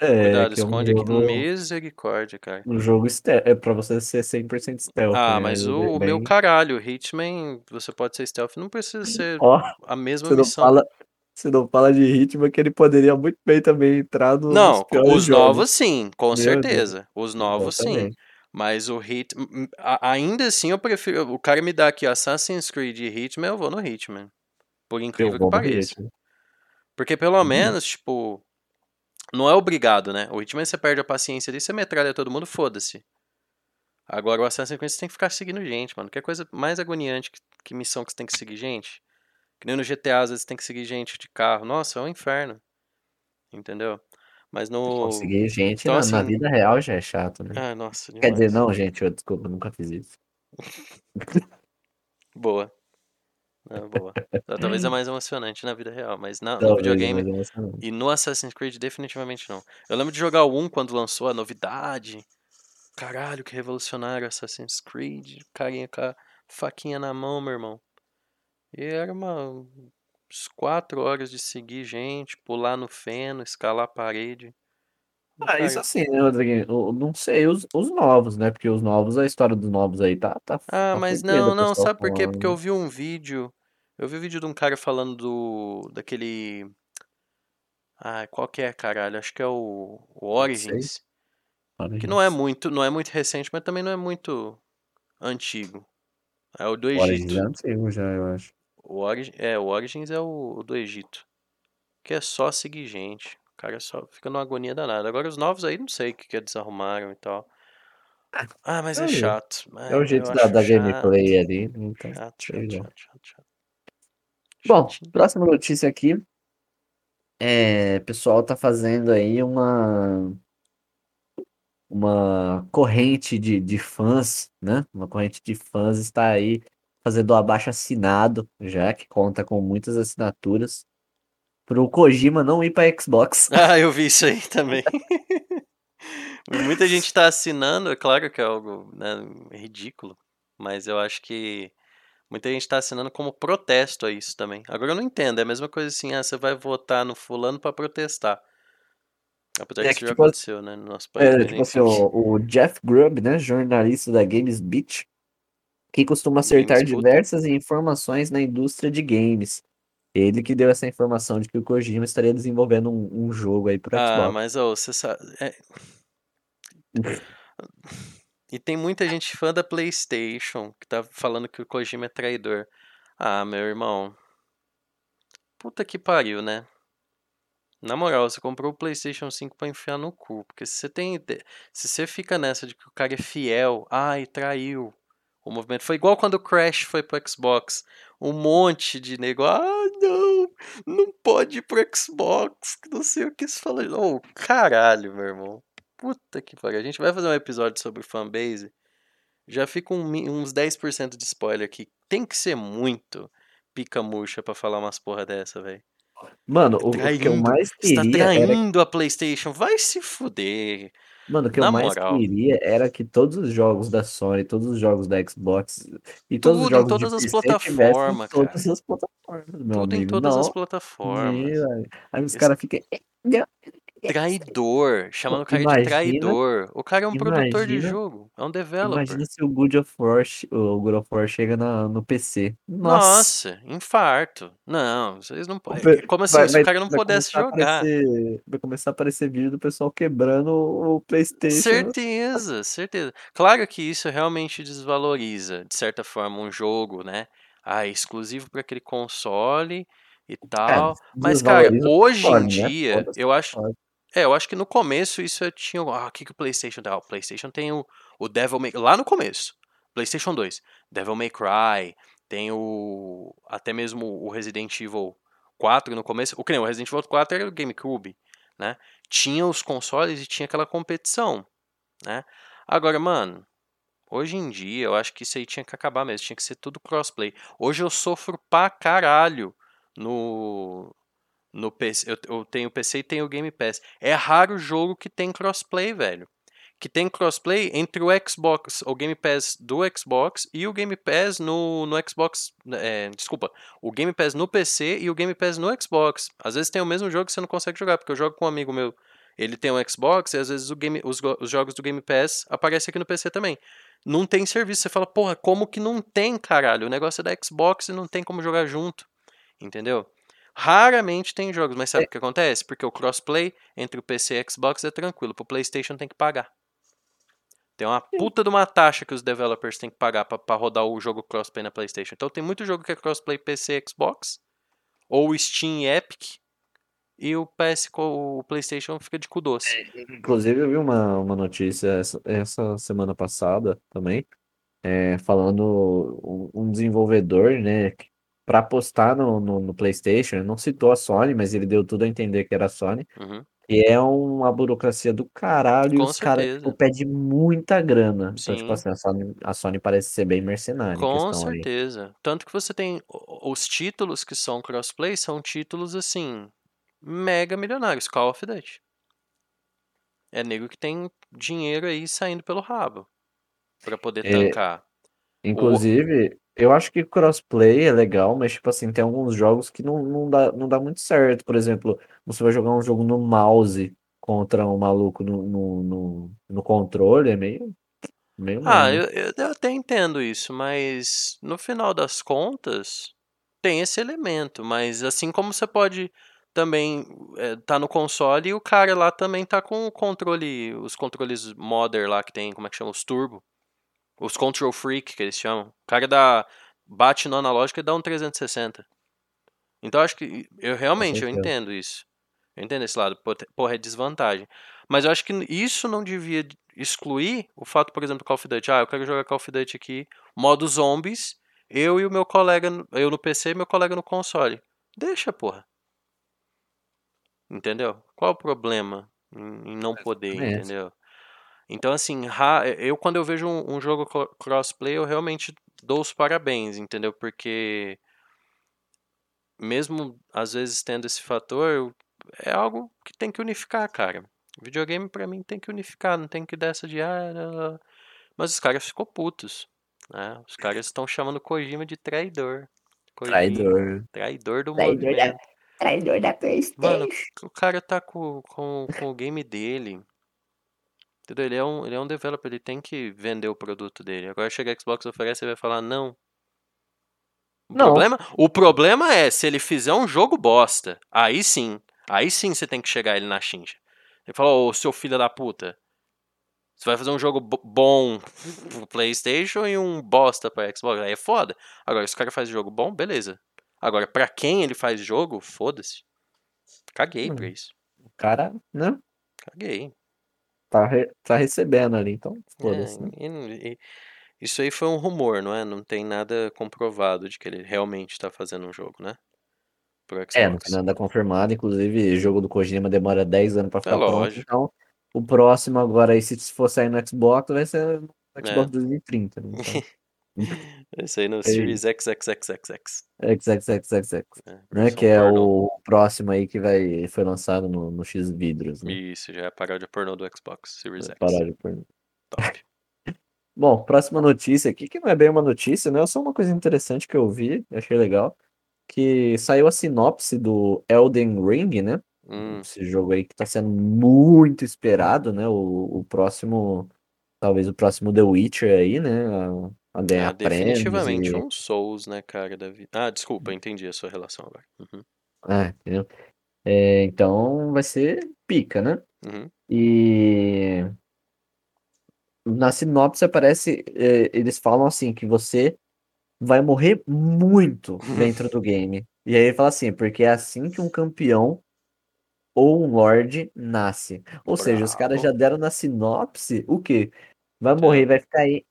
S4: É,
S5: Cuidado,
S4: que é um
S5: esconde aqui.
S4: jogo,
S5: Misericórdia, cara.
S4: um jogo stealth. É pra você ser 100% stealth,
S5: Ah,
S4: né?
S5: mas o,
S4: bem-
S5: o meu caralho, Hitman, você pode ser stealth, não precisa ser
S4: Ó,
S5: a mesma
S4: você não
S5: missão.
S4: fala. Você não fala de Hitman que ele poderia muito bem também entrar no,
S5: Não, os
S4: jogos.
S5: novos sim, com
S4: Meu Deus.
S5: certeza. Os novos sim. Mas o Hit. Ainda assim, eu prefiro. O cara me dá aqui Assassin's Creed e Hitman, eu vou no Hitman. Por incrível que pareça. Porque pelo
S4: Uhum.
S5: menos, tipo. Não é obrigado, né? O Hitman você perde a paciência ali, você metralha todo mundo, foda-se. Agora o Assassin's Creed você tem que ficar seguindo gente, mano. Que é coisa mais agoniante que, que missão que você tem que seguir gente. Que nem no GTA, às vezes você tem que seguir gente de carro. Nossa, é um inferno. Entendeu? Mas no.
S4: Conseguir gente
S5: Então,
S4: na, na
S5: assim-
S4: vida real já é chato, né?
S5: Ah, nossa,
S4: Quer dizer,
S5: demais.
S4: não, gente, eu desculpa, nunca fiz isso.
S5: Boa. Não, boa. Talvez é mais emocionante na vida real, mas na, no videogame.
S4: é.
S5: E no Assassin's Creed, definitivamente não. Eu lembro de jogar o 1 quando lançou a novidade. Caralho, que revolucionário Assassin's Creed. Carinha com a faquinha na mão, meu irmão. E era uma. 4 horas de seguir gente, pular no feno, escalar a parede.
S4: Ah, isso assim, né, Rodriguinho? Eu não sei os, os novos, né? Porque os novos, a história dos novos aí tá, tá,
S5: Ah,
S4: tá
S5: mas não, não, sabe por quê? Porque eu vi um vídeo. Eu vi um vídeo de um cara falando do. daquele. Ah, qual que é, caralho? Acho que é o, o
S4: Não.
S5: Origins.
S4: Olha
S5: Que não é muito, não é muito recente, mas também não é muito antigo. É o do
S4: O Origins
S5: Egito.
S4: é antigo já, eu acho.
S5: O Origins, é, o Origins é o, o do Egito. Que é só seguir gente. O cara só fica numa agonia danada. Agora os novos aí não sei o que que eles arrumaram e tal. Ah, mas
S4: É
S5: é chato.
S4: É o jeito da, da gameplay ali, então,
S5: Chato, chato, chato, chato, chato.
S4: Bom,
S5: Chatinho.
S4: próxima notícia aqui. É, o pessoal tá fazendo aí uma, uma corrente de, de fãs, né? Uma corrente de fãs está aí fazendo o abaixo assinado, já que conta com muitas assinaturas, pro Kojima não ir para Xbox.
S5: Ah, eu vi isso aí também. Muita gente tá assinando, é claro que é algo, né, ridículo, mas eu acho que muita gente tá assinando como protesto a isso também. Agora eu não entendo, é a mesma coisa assim, ah, você vai votar no fulano pra protestar. Apesar que
S4: É
S5: isso
S4: que,
S5: já
S4: tipo,
S5: aconteceu, né, no nosso país,
S4: É, tipo assim, o, o Jeff Grubb, né, jornalista da Games Beat, que costuma acertar diversas informações na indústria de games. Ele que deu essa informação de que o Kojima estaria desenvolvendo um, um jogo aí pro
S5: Ah,
S4: Xbox.
S5: mas ô, você sabe. é- E tem muita gente fã da PlayStation que tá falando que o Kojima é traidor. Ah, meu irmão. Puta que pariu, né? Na moral, você comprou o PlayStation 5 pra enfiar no cu. Porque se você tem. Se você fica nessa de que o cara é fiel, ai, traiu o movimento. Foi igual quando o Crash foi pro Xbox. Um monte de nego. Ah, não! Não pode ir pro Xbox. Não sei o que você fala. Ô, caralho, meu irmão. Puta que pariu. A gente vai fazer um episódio sobre fanbase. Já fica um uns 10% de spoiler aqui. Tem que ser muito pica murcha pra falar umas porra dessa, velho.
S4: Mano, o, o que eu
S5: Traindo.
S4: mais
S5: Você tá
S4: queria era.
S5: traindo a PlayStation. Vai se fuder.
S4: Mano, o que eu
S5: Na
S4: mais
S5: moral.
S4: queria era que todos os jogos da Sony, todos os jogos da Xbox e todos os
S5: Tudo em
S4: jogos de
S5: todas as
S4: PC em
S5: plataformas,
S4: todas
S5: cara.
S4: as plataformas, meu
S5: Tudo em
S4: amigo.
S5: todas as
S4: Não,
S5: plataformas.
S4: meu, aí os caras ficam.
S5: Traidor. Chamando o cara de
S4: Imagina,
S5: traidor. O cara é um produtor de
S4: imagina,
S5: jogo. É um developer.
S4: imagina se o God of War, o God of War chega na, no PC. Nossa,
S5: Nossa, infarto. Não, vocês não podem. Como assim?
S4: vai,
S5: Se o cara não pudesse jogar.
S4: aparecer, vai começar a aparecer vídeo do pessoal quebrando o PlayStation.
S5: Certeza, certeza. Claro que isso realmente desvaloriza, de certa forma, um jogo, né? Ah, é exclusivo para aquele console e
S4: É,
S5: tal. Mas, cara, hoje em
S4: né?
S5: dia, eu acho. É, eu acho que no começo isso eu tinha. Ah, o que, que o PlayStation dá? O PlayStation tem o, o Devil May Lá no começo. PlayStation 2. Devil May Cry. Tem o. Até mesmo o Resident Evil 4 no começo. O que nem o Resident Evil 4 era o GameCube, né? Tinha os consoles e tinha aquela competição, né? Agora, mano. Hoje em dia, eu acho que isso aí tinha que acabar mesmo. Tinha que ser tudo crossplay. Hoje eu sofro pra caralho no. No PC, eu, eu tenho PC e tenho o Game Pass. É raro o jogo que tem crossplay, velho. Que tem crossplay entre o Xbox, o Game Pass do Xbox e o Game Pass no, no Xbox. é, desculpa, o Game Pass no PC e o Game Pass no Xbox. Às vezes tem o mesmo jogo que você não consegue jogar, porque eu jogo com um amigo meu. Ele tem um Xbox e às vezes game, os, os jogos do Game Pass aparecem aqui no PC também. Não tem serviço. Você fala, porra, como que não tem, caralho? O negócio é da Xbox e não tem como jogar junto. Entendeu? Raramente tem jogos, mas sabe
S4: É.
S5: o que acontece? Porque o crossplay entre o PC e o Xbox é tranquilo, pro PlayStation tem que pagar. Tem uma puta de uma taxa que os developers têm que pagar pra, pra rodar o jogo crossplay na PlayStation. Então tem muito jogo que é crossplay PC e Xbox, ou Steam e Epic, e o PS, o PlayStation fica de cu doce.
S4: Inclusive, eu vi uma, uma notícia essa, essa semana passada também, é, falando um, um desenvolvedor, né, para apostar no, no, no PlayStation, ele não citou a Sony, mas ele deu tudo a entender que era a Sony,
S5: Uhum.
S4: e é uma burocracia do caralho, e
S5: Com
S4: os caras,
S5: certeza.
S4: tipo, pedem muita grana. Então, tipo
S5: Sim.
S4: assim, a Sony, a Sony parece ser bem mercenária
S5: Com
S4: questão aí.
S5: certeza. Tanto que você tem os títulos que são crossplay, são títulos assim, mega milionários. Call of Duty. É nego que tem dinheiro aí saindo pelo rabo pra poder
S4: É,
S5: tancar.
S4: Inclusive, eu acho que crossplay é legal, mas, tipo assim, tem alguns jogos que não, não dá, não dá muito certo. Por exemplo, você vai jogar um jogo no mouse contra um maluco no, no, no, no controle, é meio, meio
S5: ah, eu, eu eu até entendo isso, mas no final das contas tem esse elemento. Mas assim como você pode também eh, tá no console e o cara lá também tá com o controle, os controles modder lá que tem, como é que chama? Os turbo. Os control freak que eles chamam. O cara dá, bate no analógico e dá um 360. Então acho que eu realmente eu entendo isso. Eu entendo esse lado, porra, é desvantagem. Mas eu acho que isso não devia de- excluir o fato, por exemplo, do Call of Duty. Ah, eu quero jogar Call of Duty aqui, modo zombies, eu e o meu colega, eu no PC e meu colega no console. Deixa, porra. Entendeu? Qual o problema em não poder, entendeu? Então, assim, eu quando eu vejo um, um jogo cro- crossplay, eu realmente dou os parabéns, entendeu? Porque mesmo às vezes tendo esse fator, eu- é algo que tem que unificar, cara. Videogame pra mim tem que unificar, não tem que dar essa de ah, mas os caras ficou putos, né? Os caras estão chamando Kojima de traidor. Kojima,
S4: Traidor.
S5: traidor do
S4: Traidor da,
S5: movimento.
S4: traidor da
S5: Mano,
S4: PlayStation.
S5: o cara tá com, com, com o game dele. Entendeu? Ele é um, ele é um developer, ele tem que vender o produto dele. Agora chega a Xbox oferece e vai falar não. O
S4: Não.
S5: problema, o problema é se ele fizer um jogo bosta, aí sim, aí sim você tem que chegar ele na xincha. Ele fala, ô seu filho da puta, você vai fazer um jogo bo- bom pro Playstation e um bosta pra Xbox, aí é foda. Agora, se o cara faz jogo bom, beleza. Agora, pra quem ele faz jogo, foda-se. Caguei pra
S4: Hum,
S5: isso.
S4: O cara, né,
S5: Caguei.
S4: Tá, re- tá recebendo ali, então
S5: É,
S4: foda-se, né?
S5: e- e- isso aí foi um rumor, não é? Não tem nada comprovado de que ele realmente tá fazendo um jogo, né?
S4: É, não tem nada confirmado. Inclusive, jogo do Kojima demora 10 anos pra
S5: É
S4: ficar pronto.
S5: lógico.
S4: Então, o próximo agora aí, se for sair no Xbox, vai ser no
S5: É.
S4: Xbox 2030. né? Então,
S5: Esse aí no
S4: é
S5: Series XXXXX.
S4: XXXXX,
S5: É,
S4: né? Que é
S5: pornô.
S4: o próximo aí que vai, foi lançado no, no X vidros, né?
S5: Isso, já é a paródia pornô do Xbox Series X.
S4: Parar de pôr.
S5: Top.
S4: Bom, próxima notícia aqui, que não é bem uma notícia, né? É só uma coisa interessante que eu vi, achei legal. Que saiu a sinopse do Elden Ring, né?
S5: Hum,
S4: Esse jogo aí que tá sendo muito esperado, né? O, o próximo, talvez o próximo The Witcher aí, né? A, a ganhar prêmios
S5: definitivamente
S4: e...
S5: um Souls, né, cara, da vida. Ah, desculpa, entendi a sua relação agora. Uhum,
S4: É, entendeu? É, então vai ser pica, né?
S5: uhum.
S4: E na sinopse aparece, é, eles falam assim, que você vai morrer muito dentro do game. E aí ele fala assim, porque é assim que um campeão ou um lord nasce. Ou seja, os caras já
S5: Bravo.
S4: deram na sinopse o quê? Vai
S5: É,
S4: morrer, vai ficar aí.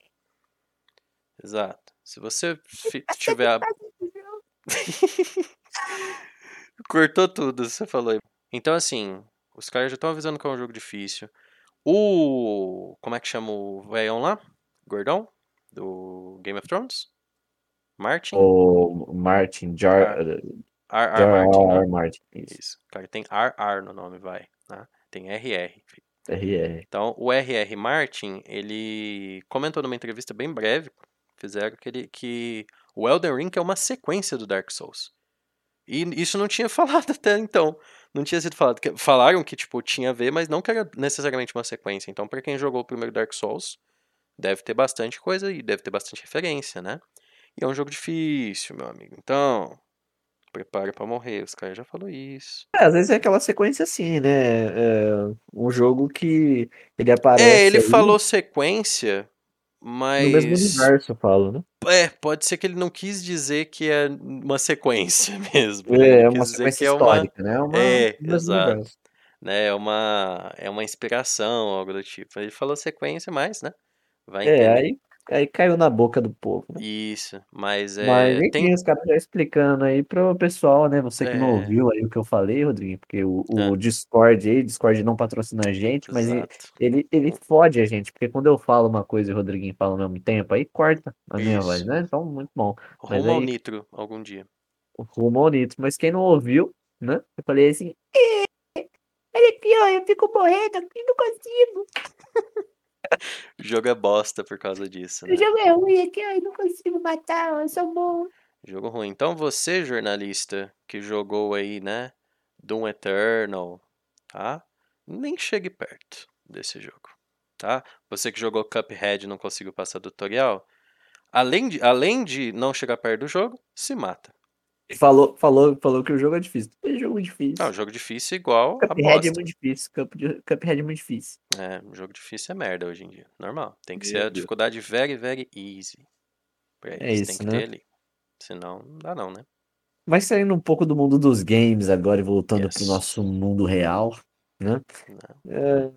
S5: Exato. Se você tiver a... Cortou tudo, você falou aí. Então, assim, os caras já estão avisando que é um jogo difícil. O. Como é que chama o velhão lá? Gordão? Do Game of Thrones? Martin?
S4: O Martin, Jar,
S5: R. R.
S4: Jar
S5: Martin, né?
S4: R. Martin, isso.
S5: Cara, tem RR no nome, vai. Né? Tem RR.
S4: RR.
S5: Então, o R.R. Martin, ele comentou numa entrevista bem breve, fizeram que, ele, que o Elden Ring é uma sequência do Dark Souls. E isso não tinha falado até então. Não tinha sido falado. Falaram que, tipo, tinha a ver, mas não que era necessariamente uma sequência. Então, pra quem jogou o primeiro Dark Souls, deve ter bastante coisa e deve ter bastante referência, né? E é um jogo difícil, meu amigo. Então, prepare pra morrer. Os caras já falou isso.
S4: É, às vezes é aquela sequência assim, né? É um jogo que ele
S5: É,
S4: aparece
S5: ele
S4: aí.
S5: falou sequência Mas.
S4: No mesmo universo, eu falo, né?
S5: É, pode ser que ele não quis dizer que é uma sequência mesmo. né?
S4: É, é
S5: quis
S4: uma sequência
S5: é uma.
S4: histórica, né? É uma
S5: É,
S4: do mesmo
S5: exato.
S4: universo.
S5: Né, é uma, é uma inspiração, algo do tipo. Ele falou sequência, mas, né? Vai
S4: É,
S5: entender.
S4: aí, aí caiu na boca do povo, né?
S5: Isso, mas
S4: Mas
S5: é.
S4: enfim,
S5: Tem.
S4: os caras já explicando aí pro pessoal, né? Você que não
S5: É,
S4: ouviu aí o que eu falei, Rodrigo, porque o,
S5: ah,
S4: o Discord aí, Discord não patrocina a gente, mas ele, ele, ele fode a gente, porque quando eu falo uma coisa e o Rodriguinho fala ao mesmo tempo, aí corta a minha voz,
S5: Isso.
S4: né? Então, muito bom. Mas
S5: Rumo ao
S4: aí,
S5: Nitro algum dia.
S4: rumo ao Nitro. Mas quem não ouviu, né? Eu falei assim, olha aqui, ó, eu fico morrendo aqui, não consigo.
S5: O jogo é bosta por causa disso,
S4: O
S5: né?
S4: jogo é ruim aqui, ó, eu não consigo matar, eu sou bom.
S5: Jogo ruim. Então você, jornalista, que jogou aí, né? Doom Eternal, tá? Nem chegue perto desse jogo, tá? Você que jogou Cuphead e não conseguiu passar do tutorial, além de, além de não chegar perto do jogo, se mata.
S4: Falou, falou, falou que o jogo é difícil. É jogo difícil.
S5: Não, jogo difícil é igual a
S4: Cuphead é muito difícil. Cup, Cuphead é muito difícil.
S5: É, jogo difícil é merda hoje em dia. Normal. Tem que ser
S4: Meu
S5: a
S4: Deus.
S5: dificuldade very, very easy. Pra
S4: É.
S5: Tem
S4: isso,
S5: que
S4: né?
S5: ter ali. Senão, não dá não, né?
S4: Mas saindo um pouco do mundo dos games agora e voltando pro
S5: Yes.
S4: nosso mundo real, né? É,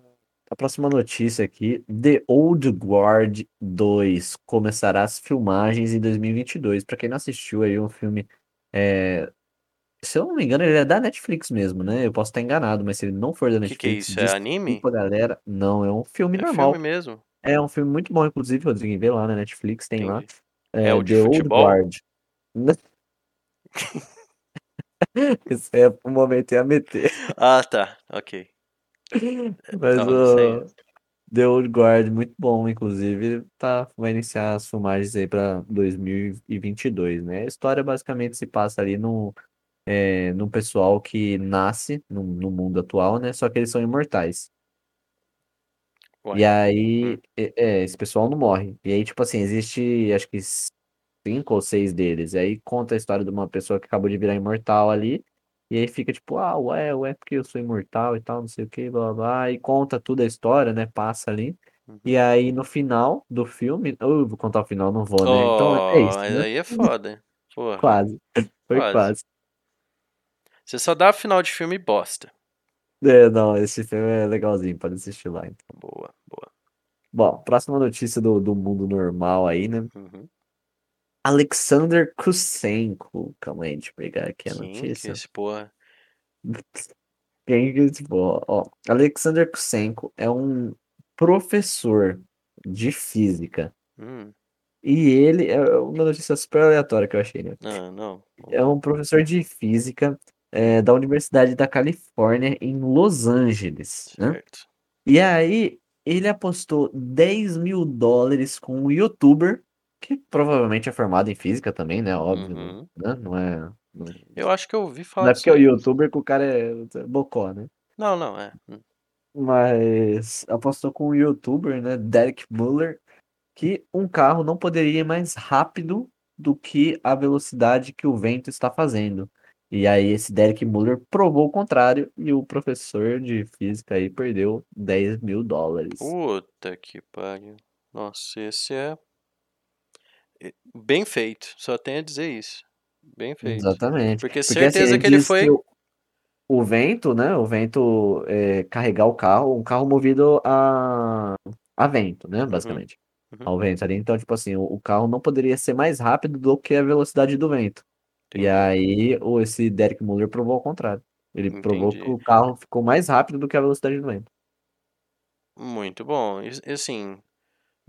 S4: a próxima notícia aqui: The Old Guard 2 começará as filmagens em 2022. Pra quem não assistiu aí, um filme. É, se eu não me engano, ele é da Netflix mesmo, né? Eu posso estar enganado, mas se ele não for da
S5: O que que é
S4: Netflix,
S5: isso? É anime?
S4: desculpa, galera. Não, é um filme
S5: É
S4: normal.
S5: filme mesmo?
S4: É um filme muito bom, inclusive, Rodrigo, vê lá na Netflix, tem lá.
S5: Entendi. É o de
S4: The Old
S5: futebol?
S4: Guard. Esse é o momento ia meter.
S5: Ah, tá. Ok.
S4: Mas
S5: Não,
S4: o The Old Guard, muito bom, inclusive, tá, vai iniciar as filmagens aí pra 2022, né? A história basicamente se passa ali no, é, no pessoal que nasce no, no mundo atual, né? Só que eles são imortais. E
S5: Uai.
S4: aí,
S5: Hum.
S4: é, esse pessoal não morre. E aí, tipo assim, existe, acho que cinco ou seis deles. E aí conta a história de uma pessoa que acabou de virar imortal ali. E aí fica tipo, ah, ué, ué, porque eu sou imortal e tal, não sei o que, blá blá blá. E conta tudo a história, né? Passa ali.
S5: Uhum.
S4: E aí no final do filme. Eu vou contar o final, não vou, né? Então é
S5: Oh,
S4: isso,
S5: mas
S4: né?
S5: aí é foda. hein? Porra,
S4: Quase. Foi
S5: quase.
S4: quase.
S5: Você só dá final de filme bosta.
S4: É, não, esse filme é legalzinho, pode assistir lá. Então.
S5: Boa, boa.
S4: Bom, próxima notícia do, do mundo normal aí, né?
S5: Uhum.
S4: Alexander Kusenko. Calma aí, deixa eu pegar aqui a
S5: Quem que
S4: notícia.
S5: esse porra?
S4: Quem que esse porra? Ó, Alexander Kusenko é um professor de física.
S5: Hum,
S4: E ele é uma notícia super aleatória que eu achei, né?
S5: ah, não.
S4: É um professor de física é, da Universidade da Califórnia em Los Angeles, né?
S5: Certo.
S4: E aí ele apostou 10 mil dólares com um youtuber que provavelmente é formado em física também, né? Óbvio,
S5: Uhum.
S4: né? Não é, não,
S5: Eu acho que eu ouvi
S4: não
S5: falar
S4: é
S5: disso
S4: porque é o youtuber que o cara é é bocó, né?
S5: Não, não, é. Hum.
S4: Mas apostou com um youtuber, né? Derek Muller, que um carro não poderia ir mais rápido do que a velocidade que o vento está fazendo. E aí esse Derek Muller provou o contrário e o professor de física aí perdeu 10 mil dólares.
S5: Puta que pariu. Nossa, esse é. Bem feito. Só tenho a dizer isso. Bem feito.
S4: Exatamente.
S5: Porque
S4: Porque assim,
S5: certeza
S4: ele
S5: que ele foi.
S4: que o, o vento, né? O vento é, carregar o carro, um carro movido a, a vento, né?
S5: Uhum,
S4: Basicamente.
S5: uhum.
S4: Ao vento ali. Então, tipo assim, o, o carro não poderia ser mais rápido do que a velocidade do vento. E
S5: Entendi.
S4: aí, o, esse Derek Muller provou ao contrário. Ele provou que
S5: Entendi.
S4: o carro ficou mais rápido do que a velocidade do vento.
S5: Muito bom. E e assim,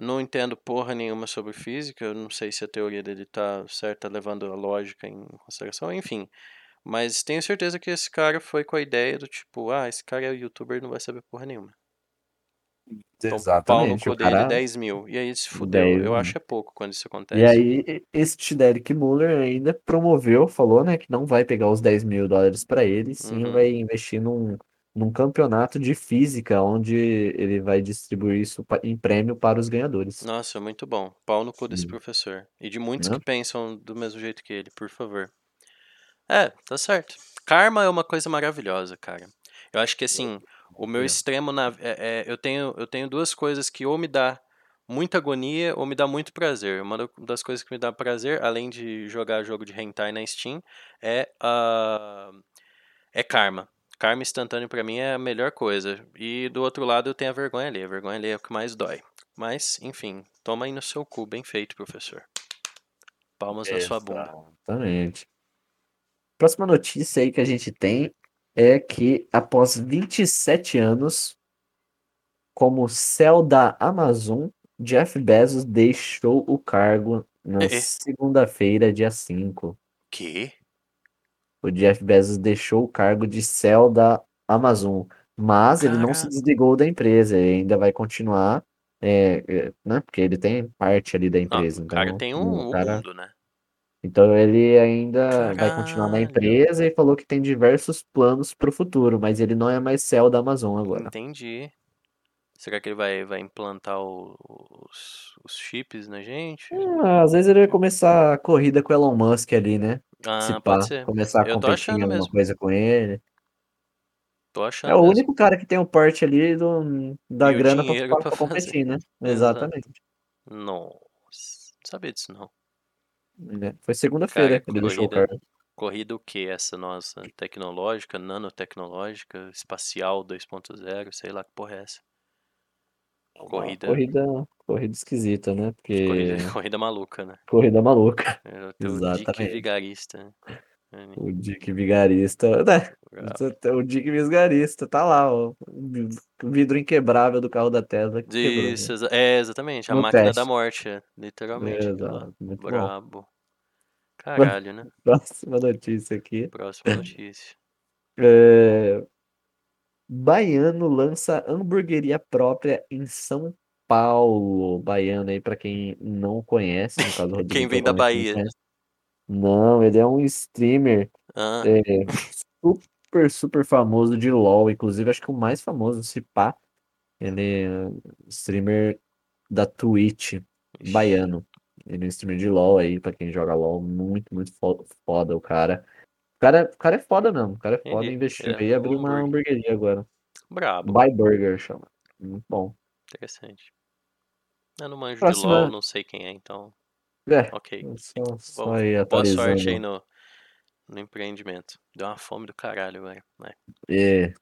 S5: não entendo porra nenhuma sobre física. Eu não sei se a teoria dele tá certa, levando a lógica em consideração, enfim. Mas tenho certeza que esse cara foi com a ideia do tipo, ah, esse cara é youtuber, não vai saber porra nenhuma. Então, pau no
S4: Exatamente.
S5: cu
S4: O
S5: dele,
S4: cara.
S5: 10 mil. E aí se fudeu.
S4: 10
S5: Eu acho é pouco quando isso
S4: E
S5: acontece.
S4: aí, e- esse Derek Muller ainda promoveu, falou, né, que não vai pegar os 10 mil dólares para ele, sim
S5: Uhum.
S4: vai investir num, num campeonato de física, onde ele vai distribuir isso em prêmio para os ganhadores.
S5: Nossa, muito bom. Pau no cu desse
S4: Sim.
S5: professor. E de muitos
S4: Né?
S5: que pensam do mesmo jeito que ele, por favor. É, tá certo. Karma é uma coisa maravilhosa, cara. Eu acho que assim, o meu
S4: É.
S5: extremo na. é- é, eu, tenho, eu tenho duas coisas que ou me dá muita agonia ou me dá muito prazer. Uma da- das coisas que me dá prazer, além de jogar jogo de hentai na Steam, é a é karma. Karma instantâneo pra mim é a melhor coisa. E do outro lado eu tenho a vergonha ali. A vergonha ali é o que mais dói. Mas, enfim, toma aí no seu cu, bem feito, professor. Palmas na sua bunda.
S4: Exatamente. Próxima notícia aí que a gente tem é que após 27 anos, como céu da Amazon, Jeff Bezos deixou o cargo na
S5: é.
S4: segunda-feira, dia 5.
S5: Que?
S4: O Jeff Bezos deixou o cargo de céu da Amazon, mas ele não se
S5: Caraca.
S4: desligou da empresa, ele ainda vai continuar, é, é, né? Porque ele tem parte ali da
S5: Não,
S4: empresa,
S5: o cara
S4: então
S5: tem um,
S4: cara
S5: mundo, né?
S4: Então ele ainda vai continuar na
S5: Caralho.
S4: empresa e falou que tem diversos planos para o futuro, mas ele não é mais CEO da Amazon agora.
S5: Entendi. Será que ele vai, vai implantar os, os chips na gente?
S4: Ah, às vezes ele vai começar a corrida com o Elon Musk ali, né? Se
S5: Ah,
S4: pá,
S5: pode ser.
S4: começar a competir em alguma
S5: mesmo.
S4: coisa com ele.
S5: Tô
S4: É
S5: achando
S4: o
S5: mesmo.
S4: único cara que tem o porte ali do, da
S5: E
S4: grana pra, pra,
S5: pra
S4: competir, né? Exatamente.
S5: Nossa, não sabia disso não.
S4: né? Foi segunda-feira
S5: Cara,
S4: que ele deixou o cargo.
S5: Corrida o que? Essa nossa tecnológica, nanotecnológica, espacial 2.0, sei lá que porra é essa. Corrida,
S4: Corrida, corrida esquisita, né? Porque
S5: corrida, corrida maluca, né?
S4: corrida maluca.
S5: É o teu Dick
S4: Exatamente.
S5: Vigarista. né?
S4: O Dick Vigarista, né? O Dick Vigarista, tá lá, ó. O vidro inquebrável do carro da Tesla que quebrou. né?
S5: Isso, é, exatamente. A
S4: No
S5: máquina da
S4: teste.
S5: morte, é, literalmente.
S4: Exato, muito bom.
S5: Brabo. Caralho, né?
S4: Próxima notícia aqui.
S5: Próxima notícia.
S4: É, Baiano lança hamburgueria própria em São Paulo. Baiano aí, pra quem não conhece, no caso, Rodrigo
S5: Quem vem da Bahia.
S4: conhece. Não, ele é um streamer
S5: Ah,
S4: é, super, super famoso de LoL. Inclusive, acho que o mais famoso, se pá. Ele é streamer da Twitch, baiano. Ele é um streamer de LoL aí, pra quem joga LoL. Muito, muito fo- foda o cara. O cara, o cara é foda mesmo. O cara é foda,
S5: Entendi.
S4: investiu
S5: Ele é
S4: aí e abriu uma
S5: hambúrguer.
S4: hamburgueria agora.
S5: Brabo.
S4: By Burger chama. Muito bom.
S5: Interessante. Eu não manjo de
S4: Próxima-
S5: LOL, não sei quem é, então.
S4: É,
S5: Ok.
S4: só, só aí
S5: boa sorte aí no, no empreendimento. Deu uma fome do caralho, velho.
S4: É,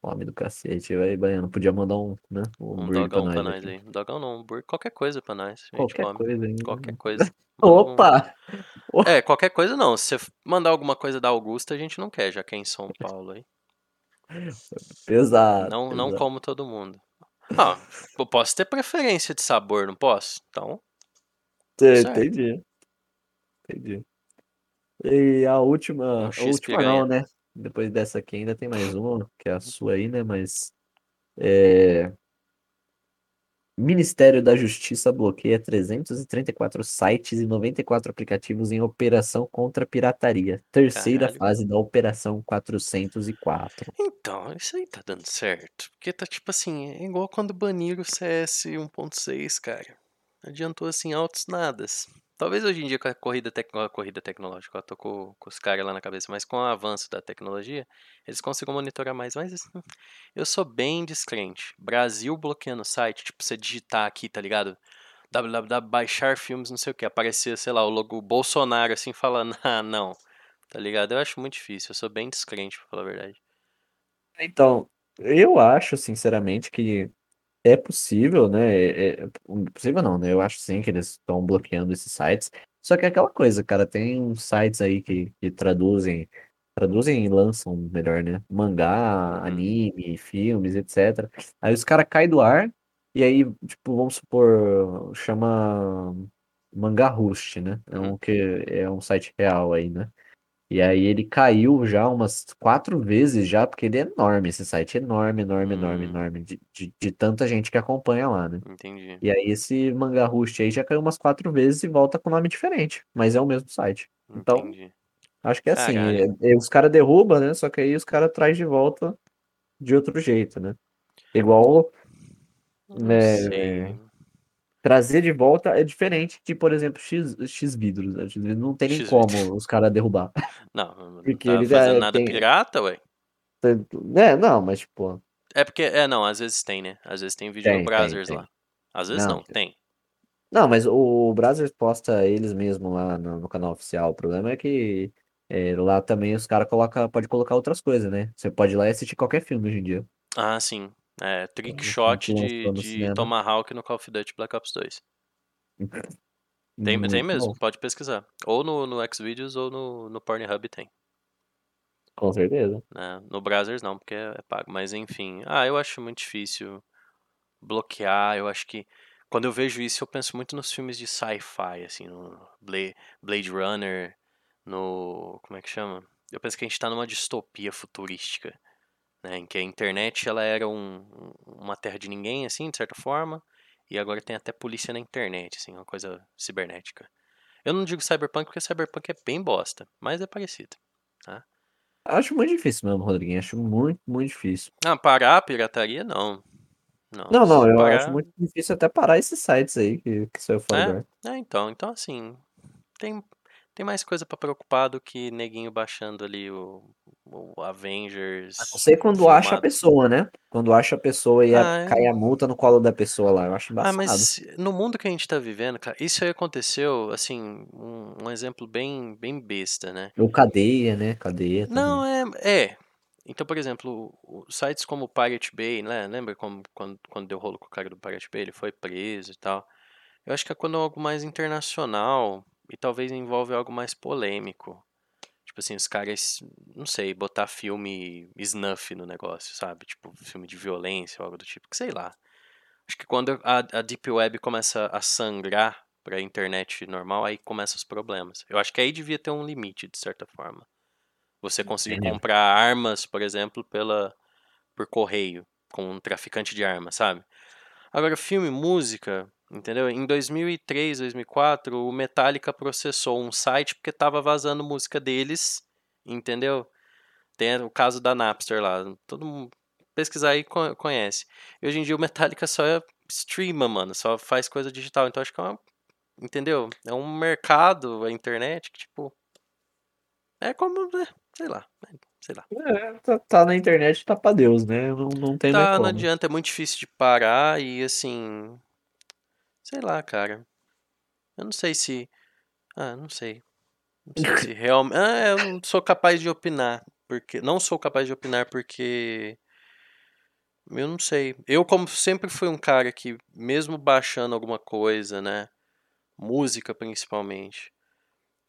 S4: fome do cacete, vai, Baiano. Podia mandar um, né, um
S5: Um
S4: hambúrguer pra
S5: dogão pra
S4: nós
S5: nós
S4: aqui.
S5: aí. Dogão não, hambúrguer, qualquer coisa pra nós.
S4: Qualquer
S5: come.
S4: coisa aí.
S5: Qualquer coisa. Manda um-
S4: Opa!
S5: É, qualquer coisa não. Se você mandar alguma coisa da Augusta, a gente não quer, já que é em São Paulo aí.
S4: Pesado.
S5: Não, não
S4: pesado.
S5: como todo mundo. Ah, eu posso ter preferência de sabor, não posso? Então.
S4: Entendi. Entendi. E a última,
S5: Um
S4: a última não, né? Depois dessa aqui ainda tem mais uma, que é a sua aí, né? Mas é... Ministério da Justiça bloqueia 334 sites e 94 aplicativos em operação contra a pirataria. Terceira
S5: Caralho.
S4: fase da Operação 404.
S5: Então, isso aí tá dando certo. Porque tá tipo assim, é igual quando baniram o CS 1.6, cara. Adiantou assim altos nadas. Talvez hoje em dia com a corrida, corrida tecnológica, eu tô com, com os caras lá na cabeça, mas com o avanço da tecnologia, eles consigam monitorar mais. Mas assim, eu sou bem descrente. Brasil bloqueando o site, tipo, você digitar aqui, tá ligado? www, baixar filmes, não sei o que. Aparecia, sei lá, o logo Bolsonaro assim falando, ah, não. Tá ligado? Eu acho muito difícil, eu sou bem descrente, pra falar a verdade.
S4: Então, eu acho, sinceramente, que é possível, né? É, é- possível não, né? Eu acho sim que eles estão bloqueando esses sites. Só que é aquela coisa, cara, tem uns sites aí que, que traduzem, traduzem e lançam, melhor, né? Mangá,
S5: Uhum.
S4: anime, filmes, etc. Aí os caras caem do ar, e aí, tipo, vamos supor, chama Mangá Roost, né? É um que é um site real aí, né? E aí ele caiu já umas quatro vezes já, porque ele é enorme, esse site, enorme, enorme, enorme,
S5: Hum.
S4: enorme, de, de, de tanta gente que acompanha lá, né?
S5: Entendi.
S4: E aí esse Manga Roost aí já caiu umas quatro vezes e volta com nome diferente, mas é o mesmo site. Então,
S5: Entendi.
S4: acho que é assim, é- é- os caras derrubam, né? Só que aí os caras traz de volta de outro jeito, né? Igual
S5: Não
S4: né,
S5: sei.
S4: Trazer de volta é diferente de, por exemplo, X, X vidros, né? X vidros não tem nem como os caras derrubar.
S5: Não, não
S4: Porque
S5: tá
S4: ele já
S5: fazendo nada
S4: tem-
S5: pirata, ué.
S4: É, não, mas tipo,
S5: É porque, é, não, às vezes tem, né? Às vezes tem vídeo
S4: Tem,
S5: no
S4: tem.
S5: lá. Às vezes
S4: Não,
S5: não, tem.
S4: Não, mas o Brazzers posta eles mesmo lá no, no canal oficial. O problema é que é, lá também os caras coloca, pode colocar outras coisas, né? Você pode ir lá e assistir qualquer filme hoje em dia.
S5: Ah, sim. É, trick shot de, de. Tomahawk no Call of Duty Black Ops 2. Tem,
S4: Muito
S5: tem mesmo,
S4: bom,
S5: pode pesquisar. Ou no, no Xvideos ou no, no Pornhub tem.
S4: com certeza.
S5: né? No Brazzers não, porque é pago. Mas enfim, ah, eu acho muito difícil bloquear. Eu acho que quando eu vejo isso, eu penso muito nos filmes de sci-fi, assim, no Blade Runner, no. Como é que chama? Eu penso que a gente tá numa distopia futurística, né? Em que a internet ela era um, um- uma terra de ninguém, assim, de certa forma, e agora tem até polícia na internet, assim, uma coisa cibernética. Eu não digo cyberpunk porque cyberpunk é bem bosta, mas é parecido.
S4: Acho muito difícil mesmo, Rodriguinho. Acho muito, muito difícil.
S5: Ah, parar a pirataria, não. Não,
S4: Não, não, eu
S5: parar-
S4: acho muito difícil até parar esses sites aí que, que saiu fora ar.
S5: É, então, então assim, tem, tem mais coisa pra preocupar do que neguinho baixando ali o, o Avengers.
S4: A não ser quando acha a
S5: filmado.
S4: pessoa, né? Quando acha a pessoa e a-
S5: Ah, é.
S4: cai a multa no colo da pessoa lá. Eu acho
S5: Ah,
S4: embaçado.
S5: mas no mundo que a gente tá vivendo, cara, isso aí aconteceu, assim, um, um exemplo bem, bem besta, né?
S4: Ou cadeia, né? Cadeia também.
S5: Não, é, é. Então, por exemplo, sites como o Pirate Bay, né? Lembra como, quando, quando deu rolo com o cara do Pirate Bay? Ele foi preso e tal. Eu acho que é quando é algo mais internacional e talvez envolve algo mais polêmico. Tipo assim, os caras, não sei, botar filme snuff no negócio, sabe? Tipo, filme de violência ou algo do tipo, que sei lá. Acho que quando a, a Deep Web começa a sangrar pra internet normal, aí começam os problemas. Eu acho que aí devia ter um limite, de certa forma. Você conseguir
S4: Entendi.
S5: comprar armas, por exemplo, pela por correio, com um traficante de armas, sabe? Agora, filme, música, entendeu? Em 2003, 2004, o Metallica processou um site porque tava vazando música deles, entendeu? Tem o caso da Napster lá, todo mundo pesquisar aí co- conhece. E hoje em dia o Metallica só streama, mano, só faz coisa digital, então acho que é uma, entendeu? É um mercado, a internet, que tipo, é como, né, sei lá, sei lá.
S4: É, tá, tá na internet, tá pra Deus, né? Não, não tem
S5: Tá, não
S4: como.
S5: adianta, é muito difícil de parar e assim. Sei lá, cara. Eu não sei se. Ah, não sei. Não sei se realmente. Ah, eu não sou capaz de opinar. Porque. Não sou capaz de opinar porque. Eu não sei. Eu, como sempre fui um cara que, mesmo baixando alguma coisa, né? Música principalmente.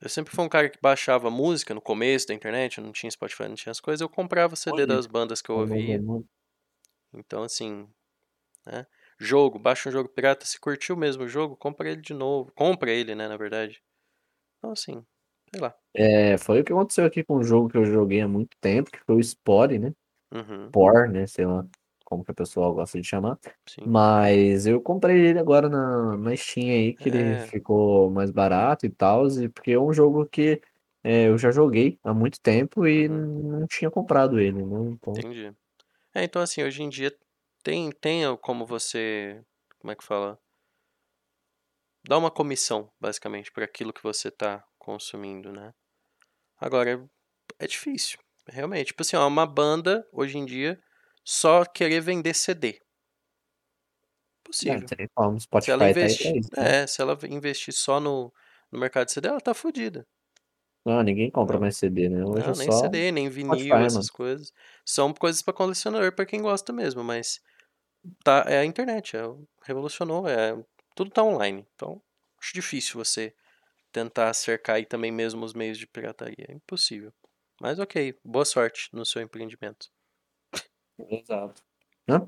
S5: Eu sempre fui um cara que baixava música no começo da internet, eu não tinha Spotify, não tinha as coisas, eu comprava CD
S4: Olha,
S5: das bandas que eu ouvia. Então, assim, né? Jogo, baixa um jogo pirata, se curtiu mesmo o jogo, compra ele de novo. Compra ele, né, na verdade. Então, assim, sei lá.
S4: É, foi o que aconteceu aqui com um jogo que eu joguei há muito tempo, que foi o Spore, né?
S5: Uhum,
S4: Por, né? Sei lá como que o pessoal gosta de chamar.
S5: sim.
S4: Mas eu comprei ele agora na, na Steam aí, que ele
S5: É.
S4: ficou mais barato e tal, e porque é um jogo que é, eu já joguei há muito tempo e
S5: Uhum.
S4: não tinha comprado ele, né? Então,
S5: Entendi. É, então, assim, hoje em dia tem, tem como você. Como é que fala? Dá uma comissão, basicamente, por aquilo que você tá consumindo, né? Agora, é difícil. Realmente. Tipo assim, ó, uma banda, hoje em dia, só querer vender CD.
S4: é,
S5: Possível.
S4: não como,
S5: Se ela
S4: Spotify tá
S5: investir,
S4: isso, né?
S5: é, se ela investir só no, no mercado de CD, ela tá fodida.
S4: Não, ninguém compra mais CD, né? Hoje
S5: Não,
S4: é
S5: nem
S4: só
S5: CD, nem vinil,
S4: Spotify,
S5: essas
S4: mano.
S5: coisas. São coisas pra colecionador, pra quem gosta mesmo, mas tá, é a internet, é, o- revolucionou, é, tudo tá online. Então, acho difícil você tentar cercar aí também mesmo os meios de pirataria. É impossível. Mas ok, boa sorte no seu empreendimento.
S4: Exato. Hã?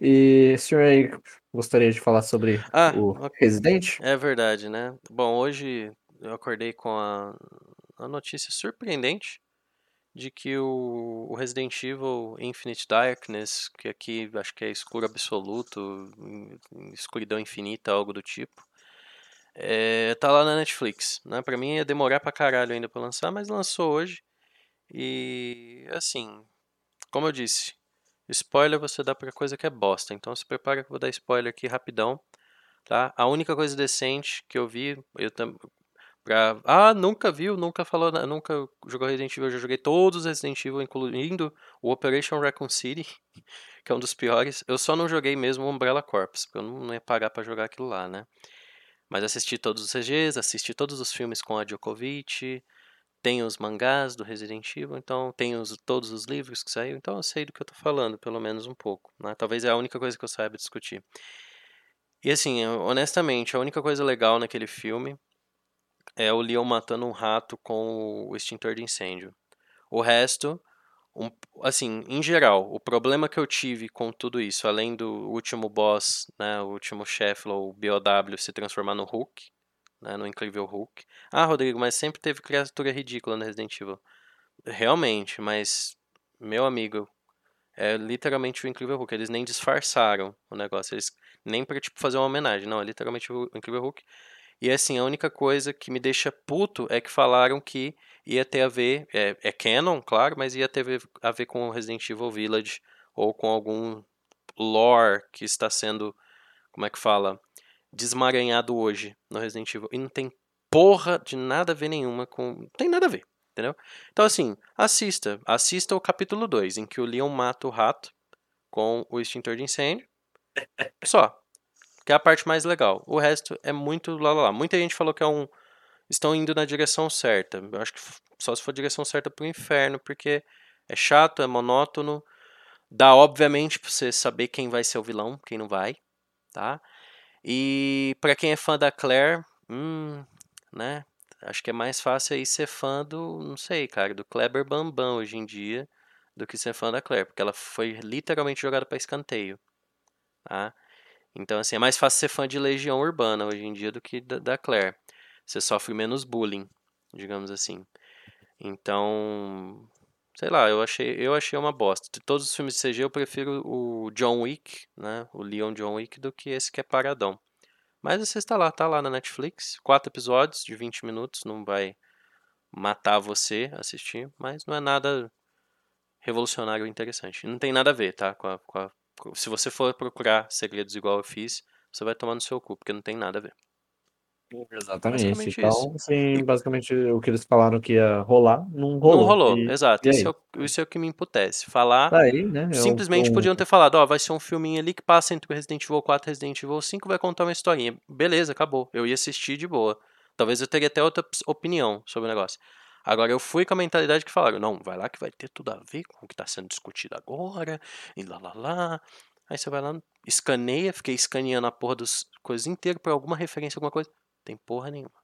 S4: E senhor aí, gostaria de falar sobre
S5: Ah,
S4: o
S5: ok.
S4: Resident?
S5: É verdade, né? Bom, hoje eu acordei com a, a notícia surpreendente de que o, o Resident Evil Infinite Darkness, que aqui acho que é escuro absoluto, escuridão infinita, algo do tipo, é, tá lá na Netflix, né? Pra mim ia demorar pra caralho ainda pra lançar, mas lançou hoje. E assim, como eu disse, spoiler você dá pra coisa que é bosta, então se prepara que eu vou dar spoiler aqui rapidão tá? A única coisa decente que eu vi, eu. Pra... Ah, nunca viu, nunca falou, nunca jogou Resident Evil. Eu já joguei todos os Resident Evil, incluindo o Operation Raccoon City, que é um dos piores. Eu só não joguei mesmo o Umbrella Corps, porque eu não ia pagar pra jogar aquilo lá, né? Mas assisti todos os CGs, assisti todos os filmes com a Djokovic, tem os mangás do Resident Evil, então tem os, todos os livros que saíram, então eu sei do que eu tô falando, pelo menos um pouco. Né? Talvez é a única coisa que eu saiba discutir. E assim, honestamente, a única coisa legal naquele filme é o Leon matando um rato com o extintor de incêndio. O resto, um, assim, em geral, o problema que eu tive com tudo isso, além do último boss, né, o último chefe, o BOW, se transformar no Hulk, né, no incrível Hulk. Ah, Rodrigo, mas sempre teve criatura ridícula no Resident Evil. Realmente, mas, meu amigo, é literalmente o incrível Hulk. Eles nem disfarçaram o negócio, eles nem pra, tipo, fazer uma homenagem, não, é literalmente o incrível Hulk. E assim, a única coisa que me deixa puto é que falaram que ia ter a ver, é, é canon, claro, mas ia ter a ver com Resident Evil Village ou com algum lore que está sendo, como é que fala, desmaranhado hoje no Resident Evil. E não tem porra de nada a ver nenhuma com. Não tem nada a ver, entendeu? Então, assim, assista. Assista o capítulo 2, em que o Leon mata o rato com o extintor de incêndio. Só que é a parte mais legal. O resto é muito lá, lá, lá. Muita gente falou que é um estão indo na direção certa. Eu acho que só se for a direção certa pro inferno, porque é chato, é monótono. Dá obviamente para você saber quem vai ser o vilão, quem não vai, tá? E para quem é fã da Claire, hum, né? Acho que é mais fácil aí ser fã do, não sei, cara, do Kleber Bambam hoje em dia, do que ser fã da Claire, porque ela foi literalmente jogada para escanteio, tá? Então, assim, é mais fácil ser fã de Legião Urbana hoje em dia do que da, da Claire. Você sofre menos bullying, digamos assim. Então, sei lá, eu achei, eu achei uma bosta. De todos os filmes de CG, eu prefiro o John Wick, né? O Leon John Wick, do que esse que é paradão. Mas você está lá, tá lá na Netflix. Quatro episódios de 20 minutos, não vai matar você assistir, mas não é nada revolucionário interessante. Não tem nada a ver, tá? Com a, com a se você for procurar segredos igual eu fiz, você vai tomar no seu cu, porque não tem nada a ver.
S4: Exatamente. Basicamente então, isso. sim, basicamente o que eles falaram que ia rolar, não rolou.
S5: Não rolou, e, exato. E isso, é o, isso, é o, que me imputece. Falar.
S4: Aí, né, é
S5: simplesmente podiam ter falado, ó, vai ser um filminho ali que passa entre o Resident Evil 4 e Resident Evil 5, vai contar uma historinha. Beleza, acabou. Eu ia assistir de boa. Talvez eu teria até outra opinião sobre o negócio. Agora eu fui com a mentalidade que falaram, não, vai lá que vai ter tudo a ver com o que está sendo discutido agora, e lá lá lá. Aí você vai lá, escaneia, fiquei escaneando a porra das coisas inteiras para alguma referência, alguma coisa. Tem porra nenhuma.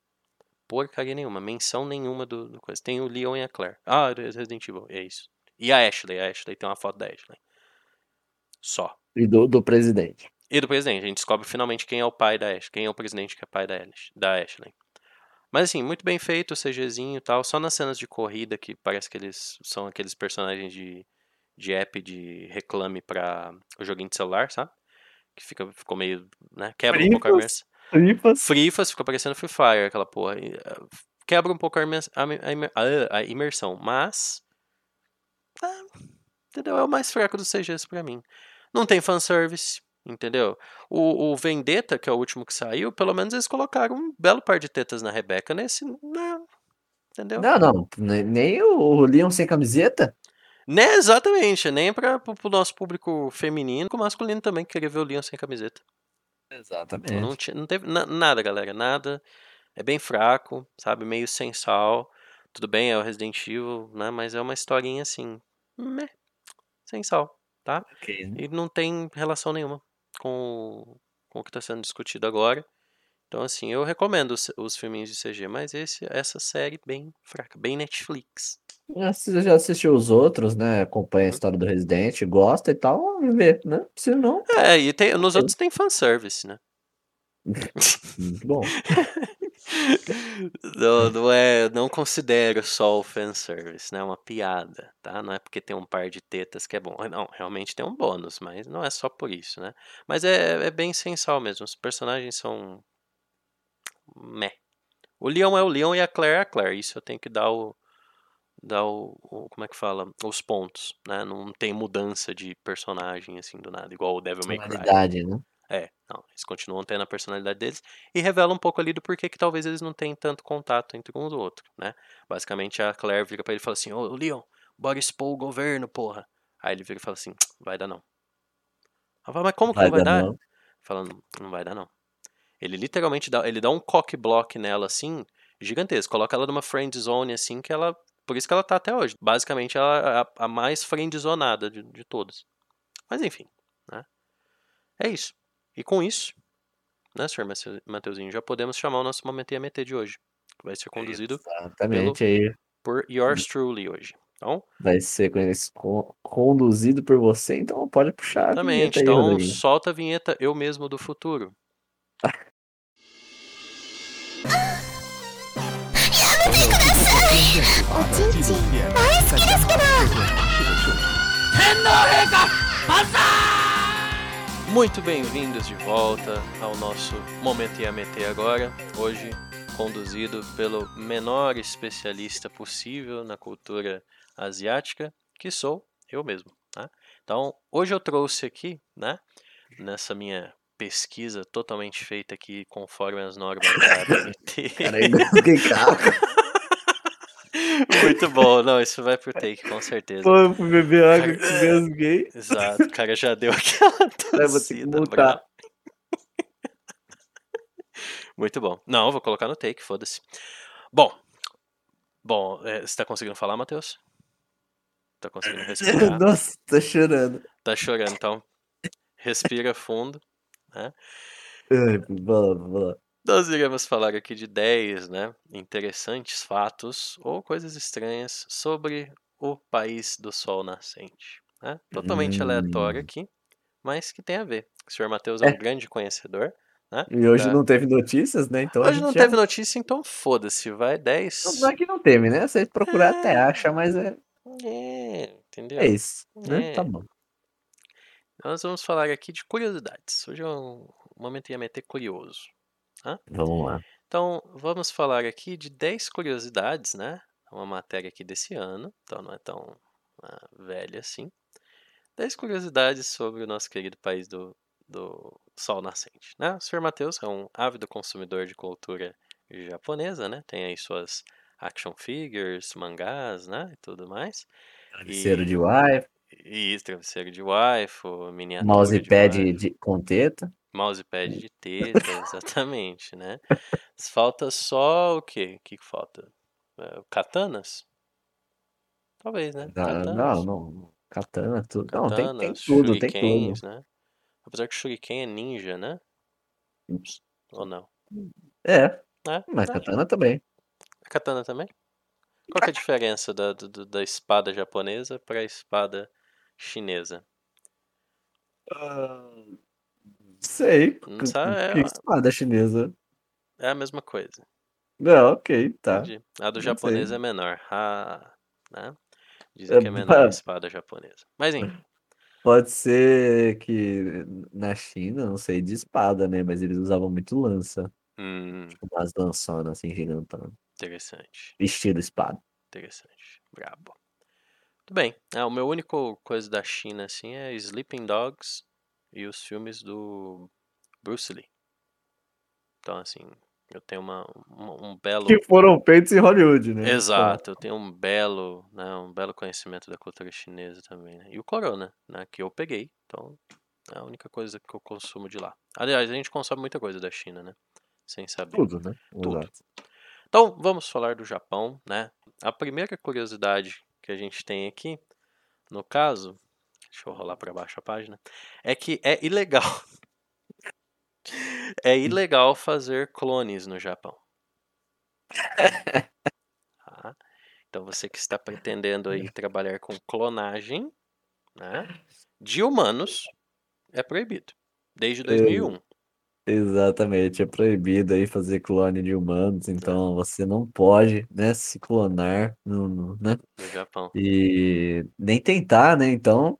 S5: Porcaria nenhuma, menção nenhuma do, do coisa. Tem o Leon e a Claire. Ah, Resident Evil, é isso. E a Ashley, a Ashley tem uma foto da Ashley. Só.
S4: E do, do presidente.
S5: E do presidente. A gente descobre finalmente quem é o pai da Ashley. Quem é o presidente que é pai da Ashley. Da Ashley. Mas assim, muito bem feito o CGzinho e tal. Só nas cenas de corrida que parece que eles são aqueles personagens de, de app de reclame para o joguinho de celular, sabe? Que fica, ficou meio, né? Quebra Frifas, um pouco a imersão. Frifas. Frifas, ficou parecendo Free Fire, aquela porra. Eh, quebra um pouco a, a, a imersão, mas... Ah, entendeu? É o mais fraco dos CGs pra mim. Não tem fanservice, Entendeu? O, o Vendetta, que é o último que saiu, pelo menos eles colocaram um belo par de tetas na Rebeca. Nesse, não. Entendeu?
S4: Não, não. Nem o Leon sem camiseta?
S5: Né, exatamente. Nem para o nosso público feminino, como masculino também, que queria ver o Leon sem camiseta.
S4: Exatamente.
S5: Não, tinha, não teve na, nada, galera. Nada. É bem fraco, sabe? Meio sem sal. Tudo bem, é o Resident Evil, né? Mas é uma historinha assim. Meh, sem sal, tá?
S4: Okay, né?
S5: E não tem relação nenhuma com, com o que está sendo discutido agora. Então, assim, eu recomendo os, os filminhos de CG, mas esse, essa série bem fraca, bem Netflix.
S4: Você já assistiu os outros, né? Acompanha a uhum. história do Resident, gosta e tal, vê, né? Se não.
S5: É, e tem, nos outros tem fanservice, né?
S4: Bom.
S5: não, não é, não considero só o fanservice, né? É uma piada, tá? Não é porque tem um par de tetas que é bom. Não, realmente tem um bônus, mas não é só por isso, né? Mas é, é bem sensal mesmo. Os personagens são. Meh. O Leon é o Leon e a Claire é a Claire. Isso eu tenho que dar o. Dar o, o Como é que fala? Os pontos, né? Não tem mudança de personagem assim do nada, igual o Devil May Cry.
S4: né?
S5: É, não, eles continuam tendo a personalidade deles e revela um pouco ali do porquê que talvez eles não tenham tanto contato entre um e outro, né? Basicamente a Claire vira para ele e fala assim: Ô Leon, bora expor o governo, porra. Aí ele vira e fala assim: vai dar não. Ela fala, mas como que vai não vai dar? Falando, não vai dar não. Ele literalmente dá, ele dá um cock block nela assim, gigantesco. Coloca ela numa friend zone assim que ela, por isso que ela tá até hoje. Basicamente ela é a, a mais friendzonada de, de todas. Mas enfim, né? É isso. E com isso, né, senhor Mateu- Mateuzinho, já podemos chamar o nosso momento IMT de hoje, que vai ser conduzido
S4: Exatamente aí.
S5: por yours truly hoje. Então,
S4: Vai ser conduzido por você, então pode puxar a
S5: exatamente.
S4: vinheta aí,
S5: Então,
S4: Rodrigo.
S5: solta a vinheta Eu Mesmo do Futuro. Muito bem-vindos de volta ao nosso Momento IAMT agora, hoje conduzido pelo menor especialista possível na cultura asiática, que sou eu mesmo. Tá? Então, hoje eu trouxe aqui, né, nessa minha pesquisa totalmente feita aqui conforme as normas da ABNT.
S4: Cara, calmo.
S5: Muito bom, não, isso vai pro take, com certeza.
S4: Pô, eu fui beber água que mesguei.
S5: Exato, o cara já deu aquela tossida brava. Muito bom. Não, vou colocar no take, foda-se. Bom, bom, é, você tá conseguindo falar, Matheus? Tá conseguindo respirar?
S4: Nossa, tô chorando.
S5: Tá chorando, então respira fundo.
S4: Ai, vamos lá, vamos lá.
S5: Nós iremos falar aqui de 10 né, interessantes fatos ou coisas estranhas sobre o país do sol nascente. Né? Totalmente aleatório
S4: Hum.
S5: aqui, mas que tem a ver. O senhor Matheus é um
S4: É.
S5: grande conhecedor. Né?
S4: E hoje
S5: da-
S4: não teve notícias, né? Então
S5: Hoje não
S4: já-
S5: teve notícia, então foda-se, vai 10.
S4: Não, não é que não teve, né? Se procurar até acha, mas é,
S5: É, entendeu?
S4: é isso, né?
S5: É.
S4: Tá bom.
S5: Nós vamos falar aqui de curiosidades. Hoje é um momento ia meter curioso.
S4: Vamos lá.
S5: Então, vamos falar aqui de 10 curiosidades, né? É uma matéria aqui desse ano, então não é tão ah, velha assim. 10 curiosidades sobre o nosso querido país do, do Sol Nascente, né? O Sr. Matheus é um ávido consumidor de cultura japonesa, né? Tem aí suas action figures, mangás, né? E tudo mais.
S4: Travesseiro
S5: E-
S4: de wife,
S5: E travesseiro de waifu, miniatura
S4: mousepad
S5: de waifu.
S4: de, com teta.
S5: Mousepad de teta, exatamente, né? Falta só o quê? O que falta? É, Katanas? Talvez, né?
S4: Não,
S5: Katanas.
S4: não, não. Katana, tudo. Não, tem, tem
S5: Katanas,
S4: tudo, tem tudo.
S5: né? Apesar que shuriken é ninja, né?
S4: Ups.
S5: Ou não?
S4: É,
S5: É,
S4: mas
S5: é.
S4: katana também.
S5: A katana também? Qual que é a diferença da, do- da espada japonesa para a espada chinesa?
S4: Sei.
S5: Não sabe, é-
S4: espada chinesa.
S5: É a mesma coisa.
S4: Não, ok, tá.
S5: Entendi. A do
S4: Não
S5: japonês
S4: sei.
S5: é menor. Ah, né? Dizem
S4: É,
S5: que é menor a espada japonesa. Mas enfim.
S4: Pode ser que na China, não sei, de espada, né? Mas eles usavam muito lança.
S5: Hum,
S4: Tipo, umas lançonas assim, gigantonas.
S5: interessante.
S4: Estilo espada.
S5: Interessante. Brabo. Tudo bem. É, o meu único coisa da China, assim, é Sleeping Dogs e os filmes do Bruce Lee. Então, assim, eu tenho uma, um, um belo...
S4: Que foram feitos em Hollywood, né?
S5: Exato, eu tenho um belo, né, um belo conhecimento da cultura chinesa também, né? E o Corona, né, que eu peguei, então é a única coisa que eu consumo de lá. Aliás, a gente consome muita coisa da China, né? Sem saber.
S4: Tudo, né?
S5: Tudo.
S4: Exato.
S5: Então, vamos falar do Japão, né? A primeira curiosidade que a gente tem aqui, no caso, deixa eu rolar para baixo a página, é que é ilegal. É ilegal fazer clones no Japão. Tá? Então, você que está pretendendo aí trabalhar com clonagem, né, de humanos, é proibido. Desde 2001.
S4: Exatamente, é proibido aí fazer clone de humanos, então você não pode, né, se clonar no, no- né?
S5: no Japão.
S4: E nem tentar, né? Então,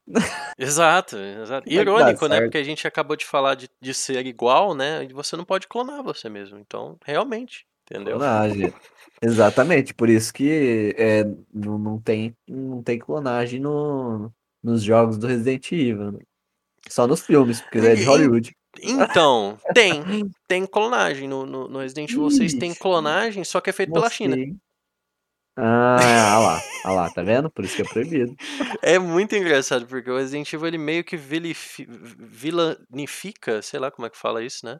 S5: Exato, exato. Irônico, né? Porque a gente acabou de falar de, de ser igual, né? E você não pode clonar você mesmo. Então, realmente, entendeu?
S4: clonagem. Exatamente, por isso que é, não, não tem, não tem clonagem no, nos jogos do Resident Evil, né? Só nos filmes, porque é de Hollywood.
S5: Então, tem. Tem clonagem. No, no, no Resident Evil 6 tem clonagem, só que é feito pela China.
S4: Ah, ah lá, ah lá, tá vendo? Por isso que é proibido.
S5: É muito engraçado, porque o Resident Evil ele meio que vilifi- vilanifica, sei lá como é que fala isso, né?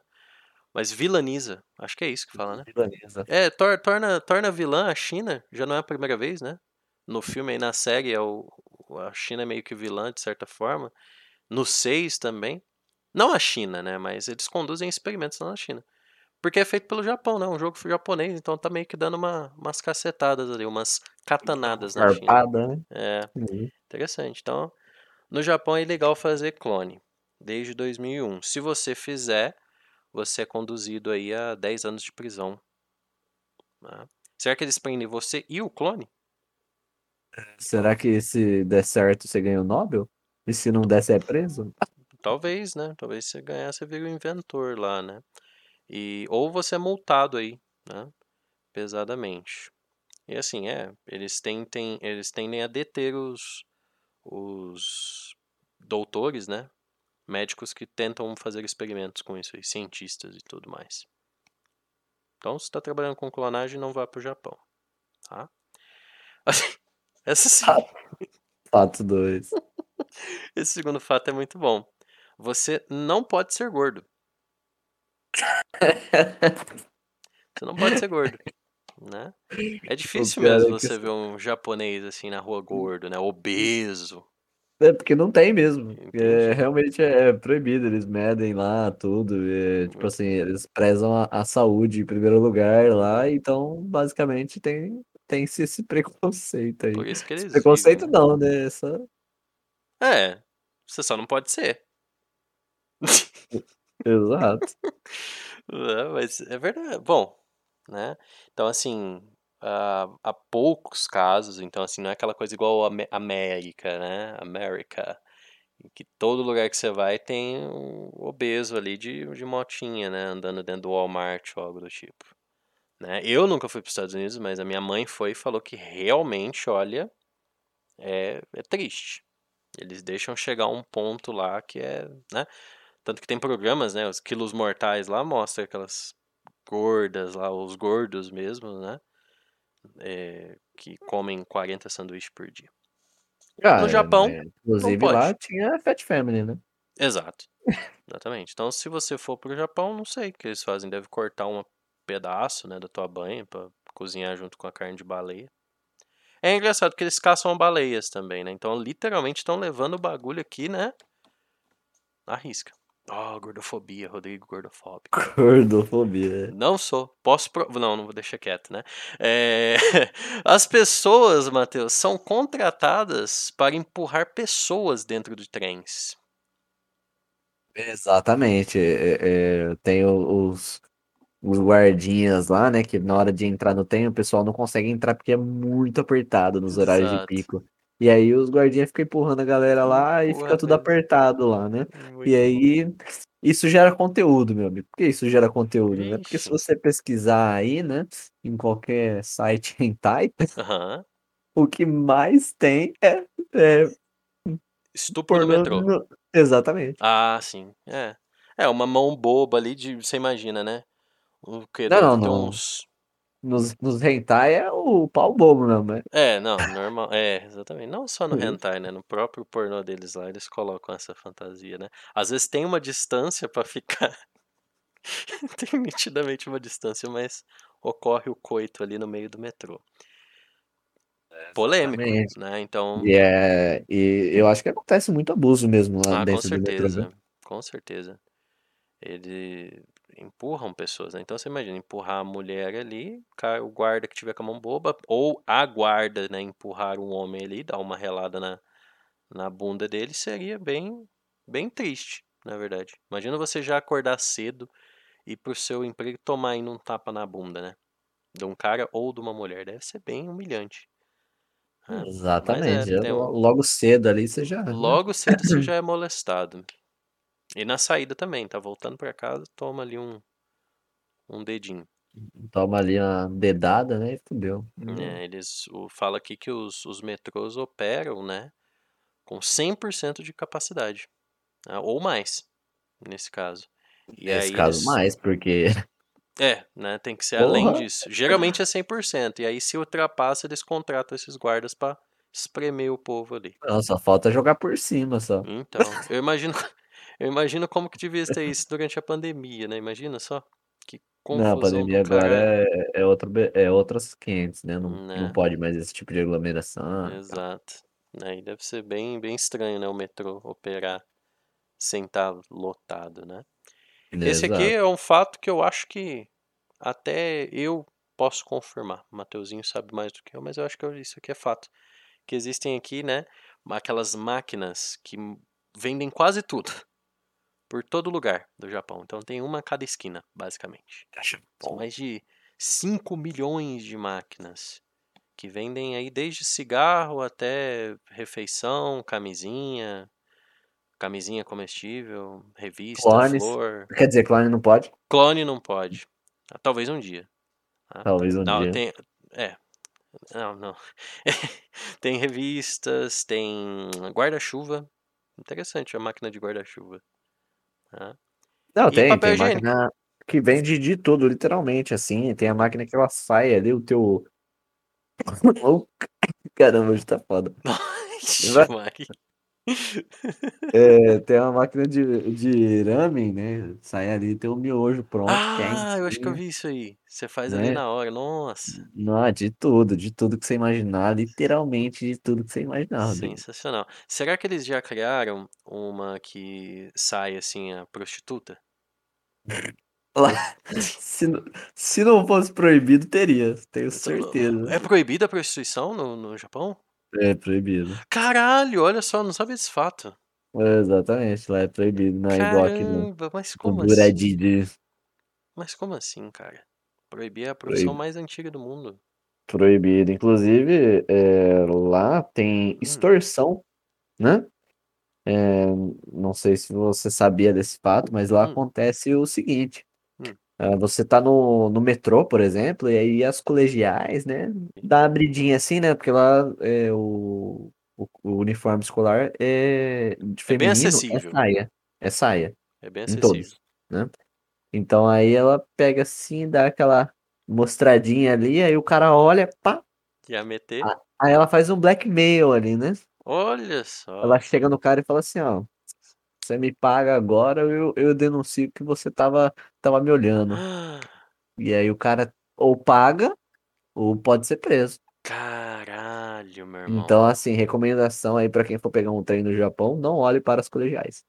S5: Mas vilaniza. Acho que é isso que fala, né?
S4: Vilaniza.
S5: É, tor- torna, torna vilã a China, já não é a primeira vez, né? No filme e na série, é o- a China é meio que vilã, de certa forma. No 6 também. Não a China, né? Mas eles conduzem experimentos lá na China. Porque é feito pelo Japão, né? Um jogo japonês, então tá meio que dando uma, umas cacetadas ali, umas katanadas na China.
S4: Farpada, né?
S5: É,
S4: Uhum.
S5: interessante. Então, no Japão é legal fazer clone, desde 2001. Se você fizer, você é conduzido aí a 10 anos de prisão. né? Será que eles prendem você e o clone?
S4: Será que se der certo você ganha o Nobel? E se não der, você é preso?
S5: Talvez, né? Talvez você ganhar, você vira o inventor lá, né? E, ou você é multado aí, né? Pesadamente. E assim, é, eles tentem, eles tendem a deter os, os doutores, né? Médicos que tentam fazer experimentos com isso aí, cientistas e tudo mais. Então, se está trabalhando com clonagem, não vá para o Japão, tá? Assim, essa sim.
S4: Fato 2.
S5: Esse segundo fato é muito bom. Você não pode ser gordo. Você não pode ser gordo, né? É difícil
S4: é
S5: mesmo
S4: que
S5: você
S4: isso-
S5: ver um japonês assim na rua gordo, né? Obeso.
S4: É porque não tem mesmo. É, realmente é proibido, eles medem lá tudo. é, tipo
S5: Hum.
S4: assim, eles prezam a, a saúde em primeiro lugar lá, então basicamente tem, tem esse, esse preconceito aí.
S5: Por isso que
S4: Esse
S5: eles
S4: preconceito
S5: vivem.
S4: não, né? Só...
S5: É, você só não pode ser.
S4: Exato.
S5: É, mas é verdade. Bom, né? Então, assim, há, há poucos casos, então, assim, não é aquela coisa igual a Amé- América, né? América, que todo lugar que você vai tem um obeso ali de, de motinha, né? Andando dentro do Walmart ou algo do tipo. Né? Eu nunca fui para os Estados Unidos, mas a minha mãe foi e falou que realmente, olha, é, é triste. Eles deixam chegar um ponto lá que é, né? Tanto que tem programas, né? Os quilos mortais lá mostra aquelas gordas lá, os gordos mesmo, né? É, que comem 40 sanduíches por dia.
S4: Ah,
S5: No
S4: é,
S5: Japão,
S4: mas, inclusive lá tinha Fat Family, né?
S5: Exato. Exatamente. Então, se você for pro Japão, não sei o que eles fazem. Deve cortar um pedaço, né, da tua banha pra cozinhar junto com a carne de baleia. É engraçado que eles caçam baleias também, né? Então, literalmente estão levando o bagulho aqui, né? Na risca. Oh, gordofobia, Rodrigo gordofóbico.
S4: Gordofobia.
S5: Não sou. Posso. Pro... Não, não vou deixar quieto, né? É, As pessoas, Matheus, são contratadas para empurrar pessoas dentro de trens.
S4: Exatamente. É, é, tem o- os, os guardinhas lá, né? Que na hora de entrar no trem, o pessoal não consegue entrar porque é muito apertado nos horários de
S5: Exato.
S4: pico. E aí os guardinhas ficam empurrando a galera lá e fica tudo apertado lá, né?
S5: Muito
S4: E aí isso gera conteúdo, meu amigo. Por que isso gera conteúdo, né? Porque se você pesquisar aí, né? Em qualquer site hentai,
S5: Aham.
S4: o que mais tem é, é
S5: Estupro no metrô.
S4: no- Exatamente.
S5: Ah, sim. É. É, uma mão boba ali de. Você imagina, né? O que?
S4: Não, não, não.
S5: uns.
S4: Nos, nos hentai é o pau bobo mesmo, né?
S5: É, não, normal. É, exatamente. Não só no
S4: Uhum.
S5: hentai, né? No próprio pornô deles lá, eles colocam essa fantasia, né? Às vezes tem uma distância pra ficar. tem nitidamente uma distância, mas ocorre o coito ali no meio do metrô. Polêmico,
S4: Exatamente.
S5: né? Então.
S4: E, é, e eu acho que acontece muito abuso mesmo lá
S5: Ah, com
S4: dentro do metrô,
S5: certeza.
S4: viu?
S5: Com certeza. Ele empurram pessoas, né? Então você imagina, empurrar a mulher ali, o guarda que tiver com a mão boba, ou a guarda, né, empurrar um homem ali, dar uma relada na, na bunda dele, seria bem, bem triste, na verdade. Imagina você já acordar cedo e ir pro seu emprego tomar ainda um tapa na bunda, né? De um cara ou de uma mulher. Deve ser bem humilhante. Mas é,
S4: Exatamente.
S5: Um,
S4: logo cedo ali você já, né?
S5: Logo cedo você já é molestado. E na saída também, tá voltando pra casa, toma ali um, um dedinho.
S4: Toma ali uma dedada, né? E fudeu.
S5: É, eles o, fala aqui que os, os metrôs operam, né, com 100% de capacidade, né, ou mais, nesse caso. E
S4: Nesse caso,
S5: eles,
S4: mais, porque.
S5: é, né, tem que ser além
S4: Porra!
S5: disso. Geralmente é 100%, e aí se ultrapassa, eles contratam esses guardas pra espremer o povo ali.
S4: Não, só falta jogar por cima só.
S5: Então, eu imagino, eu imagino como que devia ser isso durante a pandemia, né? Imagina só. Que
S4: Não, a
S5: confusão
S4: pandemia
S5: do
S4: agora
S5: caralho.
S4: é, é, outra, be- é outras 500, né? Não, não
S5: Né?
S4: pode mais esse tipo de aglomeração.
S5: Exato. Aí deve ser bem, bem estranho, né? O metrô operar sem estar lotado, né? Esse aqui é um fato que eu acho que até eu posso confirmar. O Mateuzinho sabe mais do que eu, mas eu acho que isso aqui é fato. Que existem aqui, né? Aquelas máquinas que vendem quase tudo. Por todo lugar do Japão. Então tem uma a cada esquina, basicamente. São mais de 5 milhões de máquinas que vendem aí desde cigarro até refeição, camisinha, camisinha comestível, revista,
S4: Clones.
S5: flor.
S4: Quer dizer, clone não pode?
S5: Clone não pode. Ah, Talvez um dia. tá?
S4: Talvez um
S5: Não,
S4: dia.
S5: tem. É. Não, não. tem revistas, tem guarda-chuva. Interessante a máquina de guarda-chuva. Tá?
S4: Não,
S5: E
S4: tem,
S5: papel
S4: tem
S5: higiênico.
S4: máquina que vende de tudo, literalmente, assim. Tem a máquina que ela sai ali, o teu. Caramba, hoje tá foda. Vai-. É, tem uma máquina de, de ramen, né? Sai ali, tem o miojo pronto,
S5: Ah, eu acho que eu vi isso aí. Você faz ali
S4: né?
S5: na hora. Nossa,
S4: Não, de tudo, de tudo que você imaginar, literalmente de tudo que você imaginar, Rodrigo.
S5: sensacional. Será que eles já criaram uma que sai assim, a prostituta?
S4: Se, não- se não fosse proibido, teria, tenho certeza.
S5: É proibida a prostituição no, no Japão?
S4: É proibido.
S5: Caralho, olha só, não sabia desse fato.
S4: É, exatamente, lá é proibido, não é igual aqui no,
S5: Caramba, mas
S4: no
S5: como assim? Mas como assim, cara? Proibir é a profissão
S4: Proib-
S5: mais antiga do mundo.
S4: Proibido. Inclusive, é, lá
S5: Hum.
S4: tem extorsão, né? É, não sei se você sabia desse fato, mas lá
S5: Hum.
S4: acontece o seguinte. Ah, você tá no, no metrô, por exemplo, e aí as colegiais, né? Dá uma abridinha assim, né? Porque lá é, o, o, o uniforme escolar é de
S5: É bem
S4: é
S5: acessível.
S4: saia. É saia,
S5: É bem
S4: em
S5: acessível.
S4: todos, né? Então aí ela pega assim, dá aquela mostradinha ali, aí o cara olha, pá,
S5: Ia meter.
S4: Aí ela faz um blackmail ali, né?
S5: Olha só.
S4: Ela chega no cara e fala assim, ó, você me paga agora, eu, eu denuncio que você tava, tava me olhando. E aí o cara ou paga ou pode ser preso.
S5: Caralho, meu irmão.
S4: Então, assim, recomendação aí pra quem for pegar um trem no Japão, não olhe para as colegiais.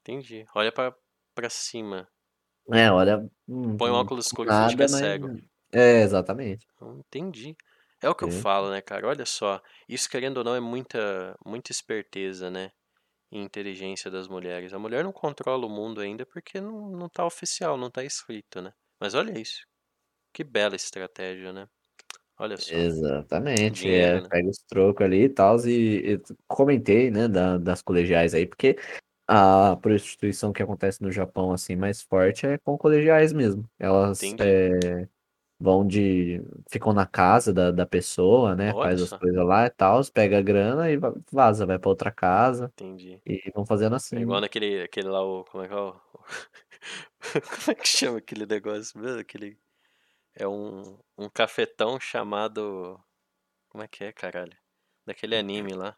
S5: Entendi. Olha pra, pra cima.
S4: É, olha, hum,
S5: Põe um
S4: hum,
S5: óculos escuro e é
S4: nada, mas
S5: cego.
S4: é, exatamente.
S5: Entendi. É o que eu
S4: É.
S5: falo, né, cara? Olha só. Isso, querendo ou não, é muita, muita esperteza, né? E inteligência das mulheres. A mulher não controla o mundo ainda porque não, não tá oficial, não tá escrito, né? Mas olha isso. Que bela estratégia, né? Olha só.
S4: Exatamente,
S5: Dinheiro,
S4: é,
S5: né?
S4: pega os trocos ali e tal, e, e comentei, né, da- das colegiais aí, porque a prostituição que acontece no Japão, assim, mais forte é com colegiais mesmo. Elas é, vão de, ficam na casa da, da pessoa, né,
S5: Olha
S4: faz as coisas lá e tal, pega a grana e va- vaza, vai pra outra casa
S5: Entendi.
S4: e vão fazendo
S5: É
S4: assim.
S5: igual naquele aquele lá, o. Como é que é o. Como é que chama aquele negócio mesmo? Aquele. É um, um cafetão chamado. Como é que é, caralho? Daquele anime lá.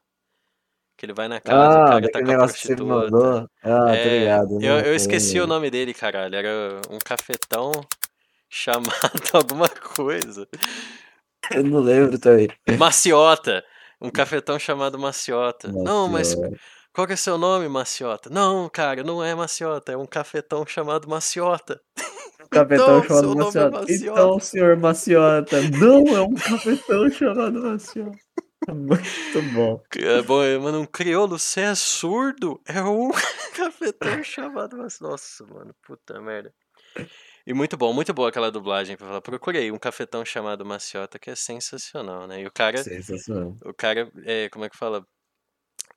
S5: Que ele vai na casa, o
S4: Ah,
S5: cara tá
S4: daquele
S5: com a prostituta.
S4: Ah,
S5: É,
S4: ligado.
S5: eu,
S4: não-
S5: eu
S4: não
S5: esqueci o nome dele, caralho. Era um cafetão chamado alguma coisa.
S4: Eu não lembro também.
S5: Maciota! Um cafetão chamado Maciota. Não, mas qual que é seu nome, Maciota? Não, cara, não é Maciota, é um cafetão chamado Maciota.
S4: um cafetão
S5: Então,
S4: chamado
S5: é
S4: Maciota.
S5: Maciota.
S4: Então, senhor Maciota, não é um cafetão chamado Maciota. Muito bom.
S5: É bom, é, mano, um crioulo, você é surdo? É um cafetão chamado Maciota. Nossa, mano, puta merda. E muito bom, muito boa aquela dublagem pra falar. Procurei um cafetão chamado Maciota, que é sensacional, né? E o cara,
S4: Sensacional.
S5: o cara, é, como é que fala?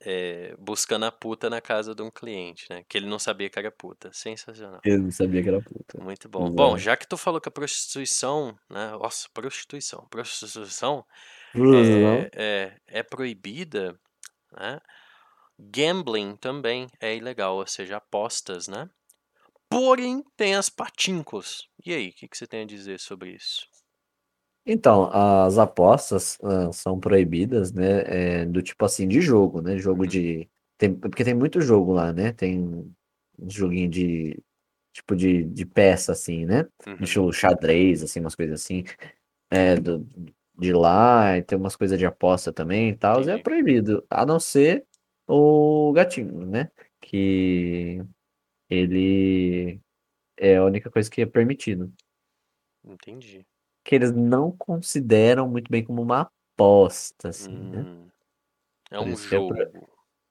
S5: É, buscando a puta na casa de um cliente, né? Que ele não sabia que era puta. Sensacional.
S4: Eu não sabia que era puta.
S5: Muito bom. Bom, já que tu falou que a prostituição, né? Nossa, prostituição. Prostituição
S4: Não?
S5: é, é, é proibida, né? Gambling também é ilegal, ou seja, apostas, né? Porém, tem as patincos. E aí, o que, que você tem a dizer sobre isso?
S4: Então, as apostas ah, são proibidas, né? é, do tipo assim, de jogo, né? Jogo
S5: Uhum.
S4: de. Tem, porque tem muito jogo lá, né? Tem um joguinho de tipo de, de peça, assim, né?
S5: Uhum.
S4: Estilo xadrez, assim, umas coisas assim. É, do, de lá, e tem umas coisas de aposta também e tal, é
S5: Entendi.
S4: proibido. A não ser o gatinho, né? Que ele é a única coisa que é permitido.
S5: Entendi.
S4: Que eles não consideram muito bem como uma aposta, assim, né?
S5: Hum. É
S4: Por
S5: um
S4: que é
S5: jogo.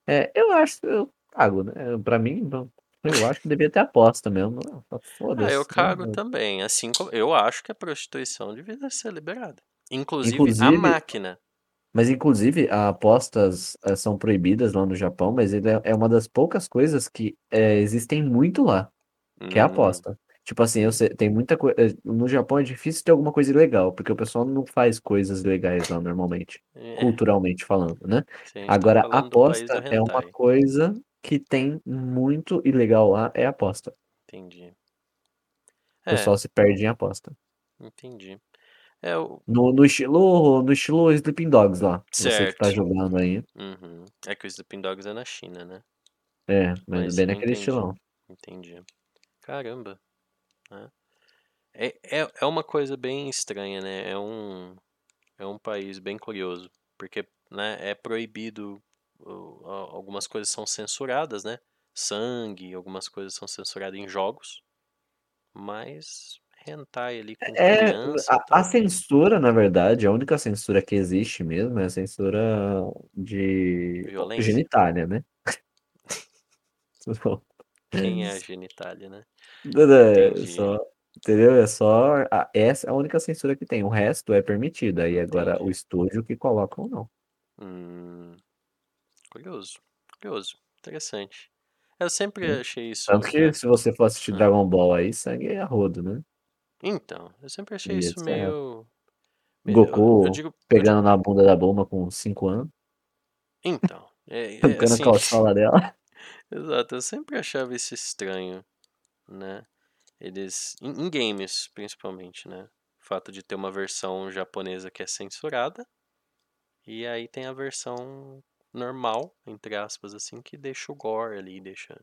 S4: É, eu acho, eu cago, né? Pra mim, eu acho que devia ter aposta mesmo. Ah,
S5: Ah,
S4: Foda-se.
S5: eu
S4: né?
S5: cago também. Assim como eu acho que a prostituição devia ser liberada. Inclusive, a
S4: Inclusive-
S5: máquina.
S4: Mas, inclusive, apostas eh, são proibidas lá no Japão, mas ele é é uma das poucas coisas que eh, existem muito lá, que é a
S5: Hum,
S4: aposta. Tipo assim, eu sei, tem muita coisa. No Japão é difícil ter alguma coisa ilegal, porque o pessoal não faz coisas legais lá normalmente,
S5: é,
S4: culturalmente falando, né?
S5: sim, tá
S4: Agora, aposta é uma coisa que tem muito ilegal lá, é aposta.
S5: Entendi.
S4: O
S5: É,
S4: pessoal se perde em aposta.
S5: entendi. É, o...
S4: No, no estilo, no estilo Sleeping Dogs lá, você que tá
S5: Certo.
S4: jogando aí.
S5: Uhum. É que o Sleeping Dogs é na China, né?
S4: É, mas
S5: Mas
S4: bem naquele
S5: entendi.
S4: estilão.
S5: Entendi. Caramba. né? É, é, é uma coisa bem estranha, né? É um, é um país bem curioso. Porque né, é proibido, algumas coisas são censuradas, né? Sangue, algumas coisas são censuradas em jogos. Mas hentai ali com
S4: É,
S5: criança e
S4: a, a censura, na verdade, a única censura que existe mesmo é a censura de
S5: Violência.
S4: genitália, né?
S5: Quem é a genitália, né?
S4: É só, entendeu? É só a- essa é a única censura que tem. O resto é permitido. Aí agora o
S5: Entendi.
S4: estúdio que coloca ou não.
S5: Hum, curioso, curioso, interessante. Eu sempre
S4: Hum.
S5: achei isso.
S4: Tanto que
S5: né?
S4: se você for assistir
S5: Ah.
S4: Dragon Ball aí, sangue é a rodo, né?
S5: Então, eu sempre achei isso meio. meio- eu- Eu,
S4: Goku
S5: digo. eu
S4: pegando
S5: digo
S4: na bunda da Bulma com 5 anos,
S5: então, é, é, assim,
S4: a calçola dela.
S5: exato, eu sempre achava isso estranho, né? Eles. Em, em games, principalmente, né? O fato de ter uma versão japonesa que é censurada, e aí tem a versão normal, entre aspas, assim, que deixa o gore ali, deixa.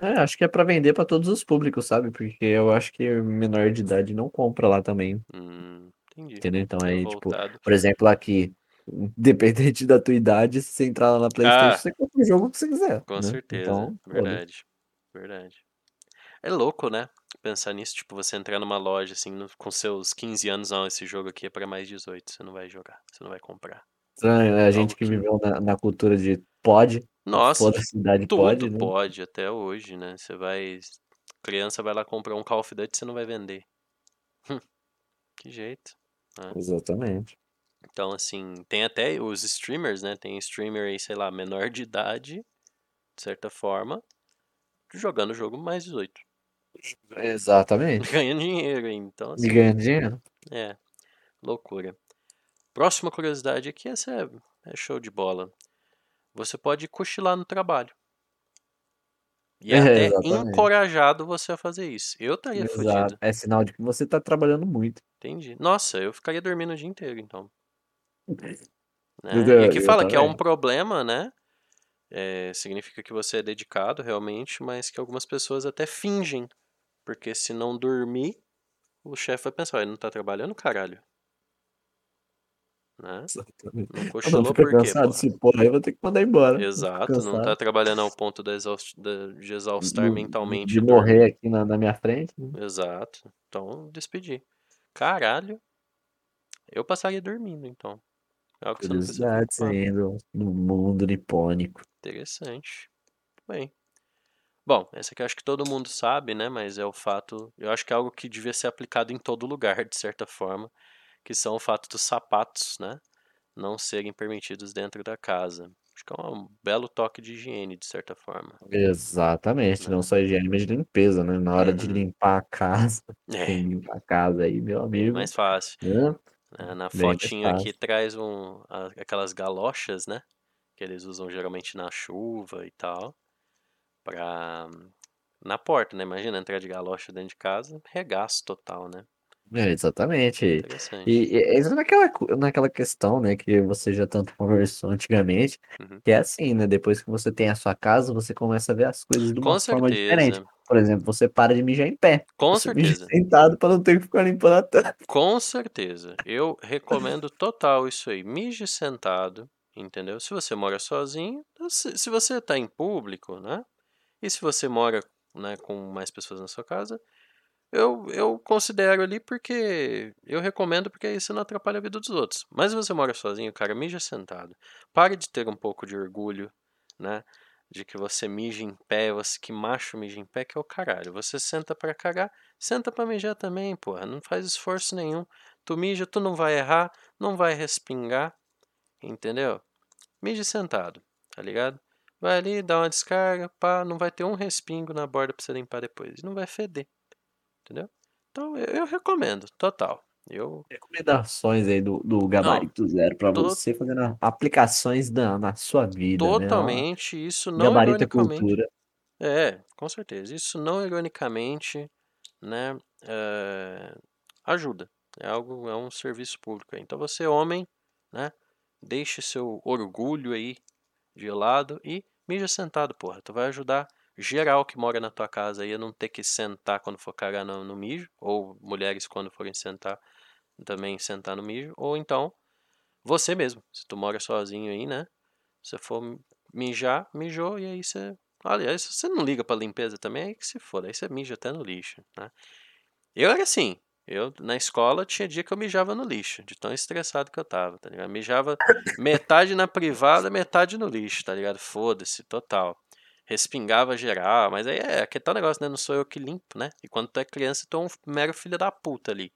S4: É, acho que é pra vender pra todos os públicos, sabe? Porque eu acho que menor de idade não compra lá também,
S5: Hum, entendi.
S4: entendeu? Então
S5: É
S4: aí, tipo, por exemplo, aqui, independente da tua idade, se você entrar lá na PlayStation,
S5: Ah,
S4: você compra o jogo que você quiser,
S5: com
S4: né?
S5: certeza.
S4: Então.
S5: Verdade. Verdade. É louco, né? Pensar nisso, tipo, você entrar numa loja, assim, no- com seus 15 anos, não, esse jogo aqui é pra mais 18, você não vai jogar, você não vai comprar.
S4: Estranho, né? A gente
S5: Algo
S4: que
S5: que.
S4: viveu na, na cultura de pode,
S5: Nossa,
S4: foda-se, idade pode,
S5: tudo
S4: né?
S5: pode até hoje, né? Você vai. Criança vai lá comprar um Call of Duty, você não vai vender. Hum, que jeito. né?
S4: Exatamente.
S5: Então, assim, tem até os streamers, né? Tem streamer aí, sei lá, menor de idade, de certa forma, jogando o jogo mais 18.
S4: Exatamente.
S5: Ganhando dinheiro, então
S4: E
S5: assim,
S4: ganhando dinheiro.
S5: é, loucura. Próxima curiosidade aqui, essa é, é show de bola. Você pode cochilar no trabalho. E é
S4: É,
S5: até
S4: exatamente.
S5: encorajado você a fazer isso. Eu estaria
S4: Exato.
S5: fudido,
S4: É sinal de que você tá trabalhando muito.
S5: entendi. Nossa, eu ficaria dormindo o dia inteiro, então. Né? E aqui fala que é um problema, né? É, significa que você é dedicado realmente, mas que algumas pessoas até fingem. Porque se não dormir, o chefe vai pensar, "Ó, ele não tá trabalhando, caralho. Né?
S4: Exatamente.
S5: Não
S4: Eu não
S5: cochilou
S4: fica
S5: por quê,
S4: cansado,
S5: porra?
S4: se porra, aí eu vou ter que mandar embora. Fico
S5: Exato, não tá trabalhando ao ponto de, exaust- de- exaustar
S4: de,
S5: mentalmente
S4: de morrer aqui na, na minha frente. né?
S5: Exato. Então, despedir. Caralho, eu passaria dormindo, então. É algo que você não
S4: Curiosidades do mundo nipônico.
S5: Interessante. Bem. Bom, essa aqui eu acho que todo mundo sabe, né? Mas é o fato. Eu acho que é algo que devia ser aplicado em todo lugar, de certa forma. Que são o fato dos sapatos, né? Não serem permitidos dentro da casa. Acho que é um belo toque de higiene, de certa forma.
S4: Exatamente,
S5: Né?
S4: não só higiene, mas de limpeza, né? Na hora de
S5: Uhum.
S4: limpar a casa,
S5: É,
S4: quem limpa a casa aí, meu amigo,
S5: mais fácil.
S4: né?
S5: né? Na
S4: Bem
S5: fotinho aqui traz um, aquelas galochas, né? Que eles usam geralmente na chuva e tal. Pra. Na porta, né? Imagina entrar de galocha dentro de casa, regaço total, né?
S4: É, exatamente. E, e entra naquela, naquela questão, né, que você já tanto conversou antigamente,
S5: Uhum.
S4: que é assim, né? Depois que você tem a sua casa, você começa a ver as coisas de
S5: Com
S4: uma forma diferente.
S5: certeza.
S4: Por por exemplo, você para de mijar em pé.
S5: Com certeza.
S4: sentado pra não ter que ficar limpando a tampa.
S5: Com certeza. Eu recomendo total isso aí. Mije sentado, entendeu? Se você mora sozinho, se, se você está em público, né? E se você mora né, com mais pessoas na sua casa, eu, eu considero ali porque eu recomendo porque você não atrapalha a vida dos outros. Mas se você mora sozinho, cara, mija sentado. Pare de ter um pouco de orgulho, né? De que você mija em pé, você que macho mija em pé, que é o caralho. Você senta pra cagar, senta pra mijar também, porra. Não faz esforço nenhum. Tu mija, tu não vai errar, não vai respingar, entendeu? Mije sentado, tá ligado? Vai ali, dá uma descarga, pá, não vai ter um respingo na borda pra você limpar depois. Não vai feder, entendeu? Então eu, eu recomendo, total. Eu,
S4: Recomendações aí do, do Gabarito Zero pra
S5: to-
S4: você fazendo aplicações na, na sua vida, né?
S5: Totalmente, isso não
S4: Gabarito é cultura.
S5: É, com certeza. Isso não ironicamente, né, é, ajuda. É algo, é um serviço público. Então você, homem, né, deixe seu orgulho aí de lado e mija sentado, porra. Tu vai ajudar geral que mora na tua casa aí a não ter que sentar quando for cagar no, no mijo, ou mulheres quando forem sentar também sentar no mijo, ou então você mesmo, se tu mora sozinho aí, né? Se for mijar, mijou e aí você Aliás, você não liga pra limpeza também, aí que se foda. Aí você mija até no lixo, né? Eu era assim. Eu, na escola, tinha dia que eu mijava no lixo, de tão estressado que eu tava, tá ligado? Mijava metade na privada, metade no lixo, tá ligado? Foda-se, total. Respingava geral, mas aí é aquele tal negócio, né? Não sou eu que limpo, né? E quando tu é criança, tu é um mero filho da puta ali.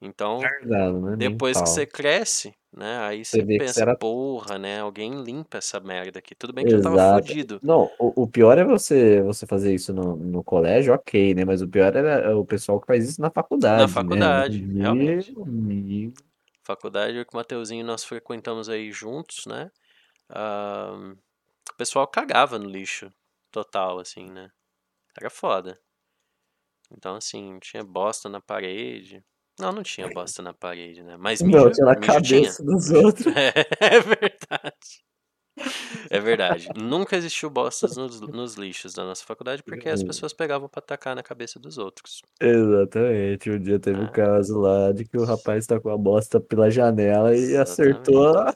S5: Então,
S4: Verdade, né?
S5: depois que você cresce, né? Aí
S4: Você
S5: você
S4: que
S5: pensa,
S4: era-
S5: porra, né? Alguém limpa essa merda aqui. Tudo bem que eu tava
S4: Exato.
S5: fudido.
S4: Não, o, o pior é você, você fazer isso no, no colégio, ok, né? Mas o pior é o pessoal que faz isso na faculdade,
S5: Na
S4: né?
S5: faculdade,
S4: Meu
S5: realmente. faculdade, eu com o Mateuzinho nós frequentamos aí juntos, né? Ah, o pessoal cagava no lixo total, assim, né? Era foda. Então, assim, tinha bosta na parede. Não, não tinha bosta na parede, né? Mas
S4: Não,
S5: mijo,
S4: tinha na cabeça
S5: tinha.
S4: dos outros.
S5: É, é verdade. É verdade. Nunca existiu bostas nos, nos lixos da nossa faculdade porque as
S4: Hum.
S5: pessoas pegavam pra tacar na cabeça dos outros.
S4: Exatamente. Um dia teve um
S5: Ah.
S4: caso lá de que o rapaz tacou a bosta pela janela e acertou a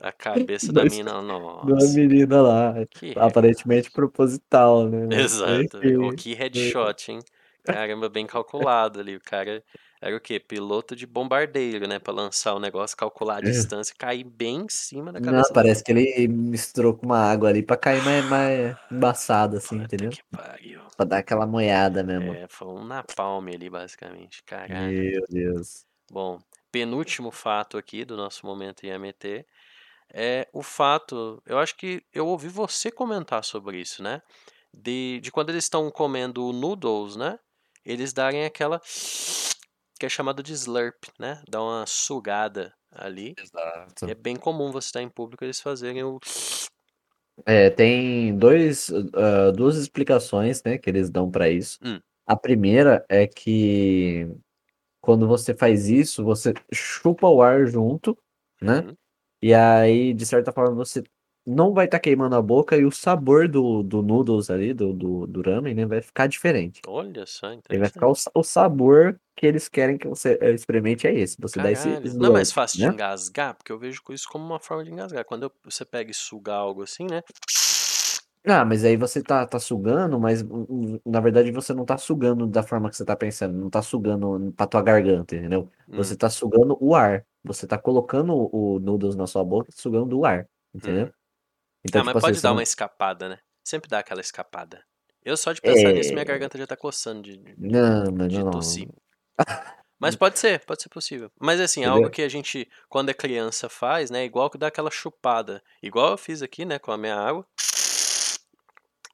S5: A cabeça da mina, nossa.
S4: menina lá.
S5: Que
S4: Aparentemente proposital, né? Mas,
S5: Exato.
S4: enfim.
S5: O que headshot, hein? Caramba, bem calculado ali. O cara era o quê? Piloto de bombardeiro, né? Pra lançar o negócio, calcular a
S4: É.
S5: distância e cair bem em cima da
S4: Não,
S5: cabeça.
S4: parece que ele misturou com uma água ali pra cair mais, mais embaçado, assim,
S5: Puta
S4: entendeu?
S5: que pariu.
S4: Pra dar aquela moiada mesmo.
S5: É, foi um napalm ali, basicamente. Caralho.
S4: Meu Deus.
S5: Bom, penúltimo fato aqui do nosso momento IMT é o fato. Eu acho que eu ouvi você comentar sobre isso, né? De, de quando eles estão comendo noodles, né? Eles darem aquela. que é chamado de slurp, né? Dá uma sugada ali.
S4: Exato.
S5: E é bem comum você estar em público eles fazerem o.
S4: É, tem dois, ah, duas explicações, né, que eles dão pra isso.
S5: Hum.
S4: A primeira é que quando você faz isso, você chupa o ar junto, né?
S5: Uhum.
S4: E aí, de certa forma, você não vai estar queimando a boca e o sabor do, do noodles ali, do, do, do ramen, né, vai ficar diferente.
S5: Olha só,
S4: Ele vai ficar o, o sabor que eles querem que você eh, experimente é esse. Você dá esse
S5: Caralho. Não é mais fácil de
S4: né?
S5: engasgar? Porque eu vejo isso como uma forma de engasgar. Quando eu- você pega e suga algo assim, né?
S4: Ah, mas aí você tá, tá sugando, mas hum, hum, na verdade você não tá sugando da forma que você tá pensando, não tá sugando pra tua garganta, entendeu? Você
S5: Hum,
S4: tá sugando o ar. Você tá colocando o noodles na sua boca, e sugando o ar, entendeu?
S5: uhum.
S4: Então,
S5: Ah, mas
S4: tipo assim,
S5: pode dar
S4: não.
S5: uma escapada, né? Sempre dá aquela escapada. Eu só de pensar nisso, minha
S4: É.
S5: garganta já tá coçando de, de,
S4: Não, mas
S5: de
S4: não,
S5: tossir. Mas pode ser, pode ser possível. Mas assim, é
S4: Entendeu?
S5: algo que a gente, quando é criança, faz, né? Igual que dá aquela chupada. Igual eu fiz aqui, né, com a minha água.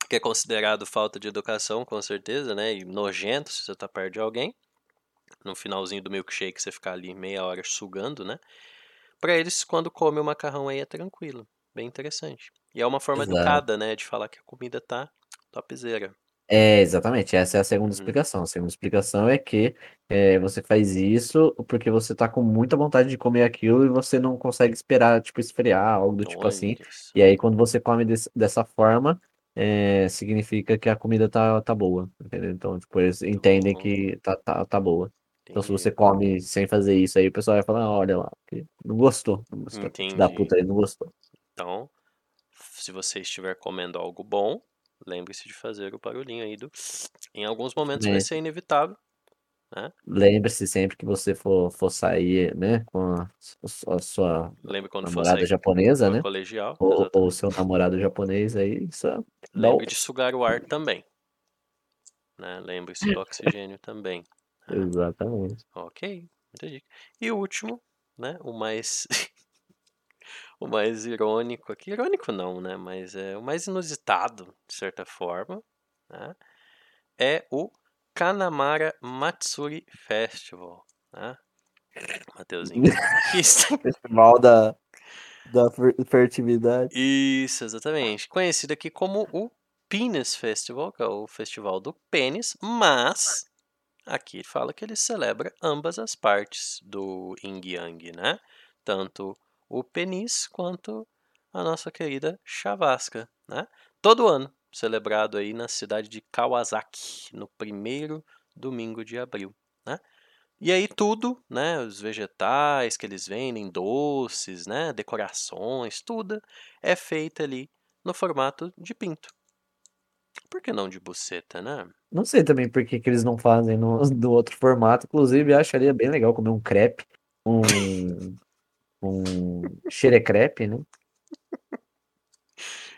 S5: Que é considerado falta de educação, com certeza, né? E nojento se você tá perto de alguém. No finalzinho do milkshake, você ficar ali meia hora sugando, né? Pra eles, quando come o macarrão aí, é tranquilo. Bem interessante. E é uma forma
S4: Exato.
S5: educada, né? De falar que a comida tá topzera.
S4: É, exatamente. Essa é a segunda
S5: Uhum.
S4: explicação. A segunda explicação é que é, você faz isso porque você tá com muita vontade de comer aquilo e você não consegue esperar, tipo, esfriar, algo do tipo assim. E aí, quando você come desse- dessa forma, é, significa que a comida tá, tá boa, entendeu? Então, tipo, eles entendem que tá, tá, tá boa. Então, se você
S5: entendi.
S4: come sem fazer isso aí, o pessoal vai falar, "Ah, olha lá, não gostou, não gostou, filho da
S5: Entendi.
S4: puta aí, não gostou.
S5: Então, se você estiver comendo algo bom, lembre-se de fazer o barulhinho aí do. Em alguns momentos vai
S4: É,
S5: ser inevitável, né?
S4: Lembre-se sempre que você for, for sair, né, com a, a sua
S5: Lembre quando for
S4: namorada
S5: sair
S4: japonesa, né?
S5: colegial,
S4: Ou, ou seu namorado japonês aí, isso dá
S5: Lembre de sugar o ar também, né? Lembre-se do oxigênio também.
S4: Exatamente.
S5: Ok, entendi. E o último, né? O mais o mais irônico aqui, irônico não, né? Mas é o mais inusitado, de certa forma, né? É o Kanamara Matsuri Festival, né? Mateuzinho.
S4: Festival da, da fer- fertilidade.
S5: Isso, exatamente. Conhecido aqui como o Penis Festival, que é o festival do pênis, mas aqui fala que ele celebra ambas as partes do Yin Yang, né? Tanto o penis quanto a nossa querida chavasca, né? Todo ano, celebrado aí na cidade de Kawasaki, no primeiro domingo de abril, né? E aí tudo, né, os vegetais que eles vendem, doces, né, decorações, tudo é feito ali no formato de pinto. Por que não de buceta, né?
S4: Não sei também por que, que eles não fazem no, do outro formato. Inclusive, eu acharia bem legal comer um crepe, um, um xerecrepe, né?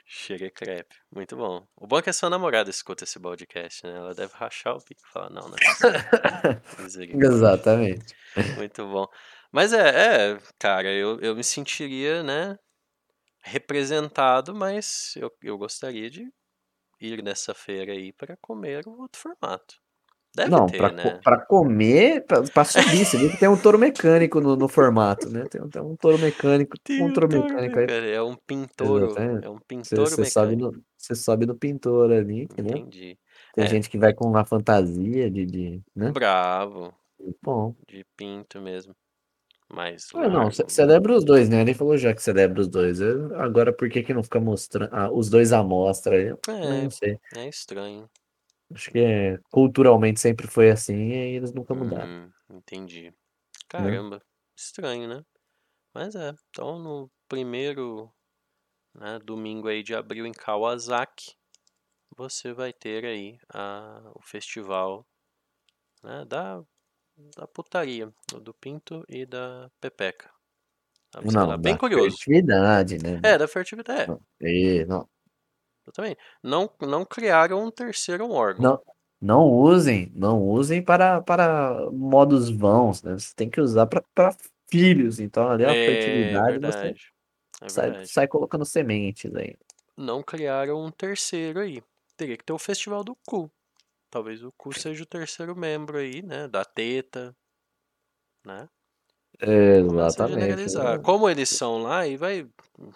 S5: Xerecrepe. Muito bom. O bom é que a sua namorada escuta esse podcast, né? Ela deve rachar o bico e falar, não, né?
S4: Exatamente.
S5: Muito bom. Mas é, é, cara, eu, eu me sentiria, né, representado, mas eu, eu gostaria de ir nessa feira aí para comer um outro formato. Deve
S4: Não,
S5: ter,
S4: pra,
S5: né?
S4: pra comer, pra, pra subir, você que tem um touro mecânico no, no formato, né? Tem, tem um touro mecânico,
S5: Tem
S4: um touro mecânico aí.
S5: É um.
S4: Exatamente.
S5: É um
S4: sobe
S5: mecânico.
S4: no, você sobe no pintor ali, entendeu?
S5: Entendi.
S4: Tem
S5: É,
S4: gente que vai com uma fantasia de, de, né?
S5: bravo.
S4: Bom.
S5: De pinto mesmo. Mais
S4: Ah, não, celebra os dois, né? Ele falou já que celebra os dois. Eu- agora, por que que não fica mostrando ah, os dois à mostra? Eu
S5: É,
S4: não sei.
S5: é estranho.
S4: Acho que é, culturalmente sempre foi assim e eles nunca mudaram,
S5: Uhum, entendi.
S4: né?
S5: Caramba, estranho, né? Mas é, então no primeiro né, domingo aí de abril em Kawasaki, você vai ter aí a, o festival né, da, da putaria, do Pinto e da Pepeca. Tá, sei lá,
S4: Não,
S5: bem
S4: da
S5: curioso.
S4: fertilidade, né?
S5: É, da fertilidade. É,
S4: Não, e não,
S5: exatamente. Não, não criaram um terceiro órgão.
S4: não, não usem, não usem para, para modos vãos, né? Você tem que usar para filhos. Então, ali a
S5: É
S4: fertilidade
S5: verdade. É
S4: sai, sai colocando sementes aí.
S5: Não criaram um terceiro aí. Teria que ter o festival do cu. Talvez o cu seja o terceiro membro aí, né? Da teta, né? A
S4: Exatamente.
S5: generalizar. Como eles são lá, aí vai,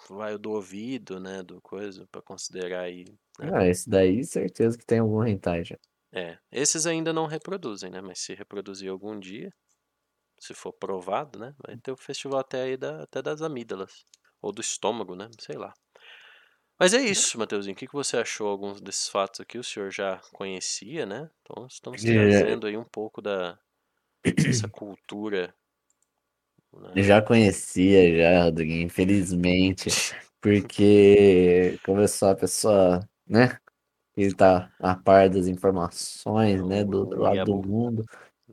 S5: vai o do ouvido, né? Do coisa, pra considerar aí. Né?
S4: Ah, esse daí, certeza que tem algum hentai já.
S5: É. Esses ainda não reproduzem, né? Mas se reproduzir algum dia, se for provado, né? Vai ter o festival até aí da, até das amígdalas. Ou do estômago, né? Sei lá. Mas é isso, Mateuzinho. O que que você achou alguns desses fatos aqui? O senhor já conhecia, né? Então estamos
S4: É.
S5: trazendo aí um pouco da dessa cultura. Né?
S4: Já conhecia, já, Rodriguinho, infelizmente, porque como eu sou uma pessoa, né, que tá a par das informações, né, do outro lado do mundo,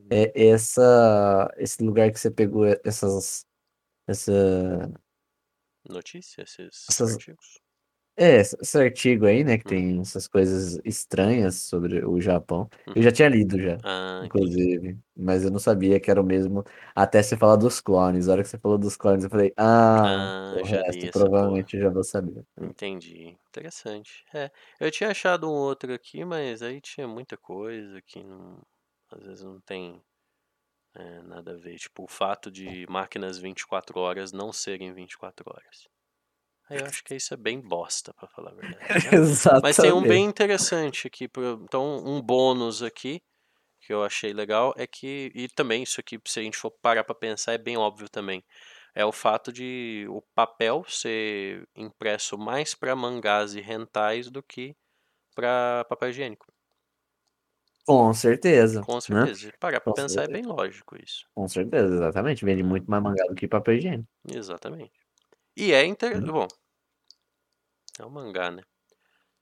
S4: é essa, esse lugar que você pegou essas, essa,
S5: Notícia, esses
S4: Essas-
S5: artigos.
S4: É, esse artigo aí, né, que
S5: Hum.
S4: tem essas coisas estranhas sobre o Japão, eu
S5: Uhum.
S4: já tinha lido já,
S5: Ah,
S4: inclusive, mas eu não sabia que era o mesmo até você falar dos clones. A hora que você falou dos clones, eu falei, ah,
S5: Ah,
S4: o
S5: já
S4: resto provavelmente eu já vou saber.
S5: Entendi. Interessante. É, eu tinha achado um outro aqui, mas aí tinha muita coisa que não, às vezes não tem é, nada a ver. Tipo, o fato de máquinas 24 horas não serem 24 horas. Eu acho que isso é bem bosta, pra falar a verdade. né? Mas tem um bem
S4: Exatamente.
S5: interessante aqui. Então, um bônus aqui que eu achei legal é que. E também, isso aqui, se a gente for parar pra pensar, é bem óbvio também. É o fato de o papel ser impresso mais para mangás e rentais do que pra papel higiênico.
S4: Com certeza.
S5: Com
S4: né?
S5: certeza. Se parar pra
S4: Com
S5: pensar, é
S4: certeza.
S5: bem lógico isso.
S4: Com certeza, exatamente. Vende muito mais mangá do que papel higiênico.
S5: Exatamente. E é inter...
S4: Hum.
S5: Bom, é um mangá, né?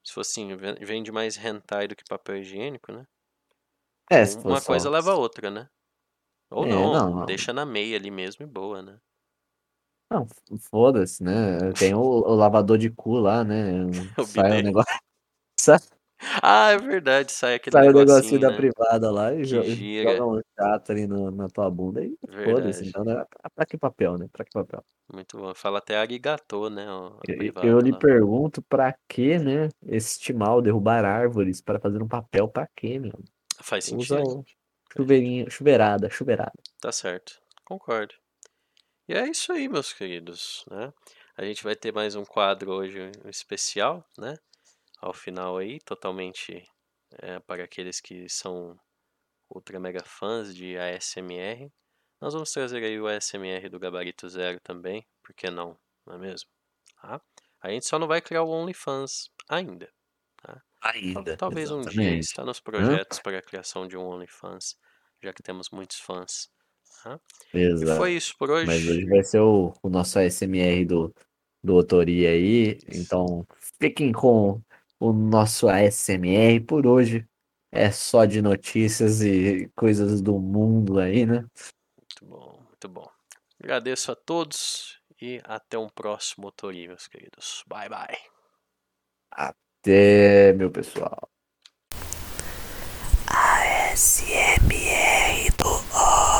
S5: Se fosse assim, ven- vende mais hentai do que papel higiênico, né?
S4: É, se
S5: Uma
S4: fosse
S5: coisa
S4: só-
S5: leva a outra, né? Ou
S4: É,
S5: não,
S4: não,
S5: deixa na meia ali mesmo e boa, né?
S4: Não, foda-se, né? Tem o, o lavador de cu lá, né?
S5: O
S4: Sai o
S5: bidê.
S4: negócio. Sai,
S5: Ah, é verdade, sai aquele
S4: sai o
S5: negocinho,
S4: negocinho da
S5: né?
S4: privada lá e
S5: Que
S4: jo-
S5: gira.
S4: joga um chato ali no- na tua bunda e foda-se. Então, né? Pra, que papel, né? Pra que papel?
S5: Muito bom. Fala até arigatô, né? ó, a
S4: Eu,
S5: privada
S4: eu lhe
S5: lá.
S4: pergunto pra que, né? Estimar, derrubar árvores para fazer um papel pra quê, meu?
S5: Faz
S4: Usa
S5: sentido.
S4: o chuveirinho, chuveirada, chuveirada.
S5: Tá certo. Concordo. E é isso aí, meus queridos, né? A gente vai ter mais um quadro hoje especial, né? Ao final aí, totalmente é, para aqueles que são ultra mega fãs de ASMR. Nós vamos trazer aí o ASMR do Gabarito Zero também, por que não, não é mesmo? Tá? A gente só não vai criar o OnlyFans ainda. Tal-
S4: Ainda.
S5: Talvez um dia
S4: exatamente.
S5: está nos projetos para a criação de um OnlyFans, já que temos muitos fãs. tá? E
S4: Exato.
S5: foi isso por hoje.
S4: Mas hoje vai ser o, o nosso ASMR do, do Otori aí. Então, fiquem com o nosso ASMR por hoje. É só de notícias e coisas do mundo aí, né?
S5: Muito bom, muito bom. Agradeço a todos e até um próximo Otori, meus queridos. Bye, bye.
S4: Até, meu pessoal.
S1: ASMR do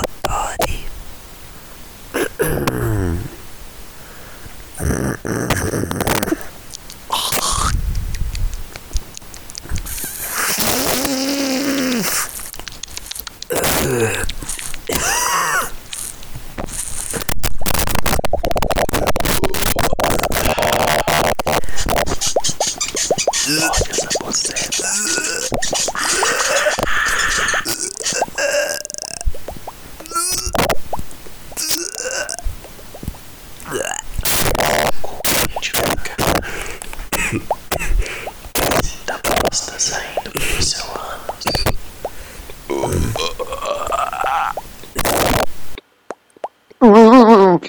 S1: Otori.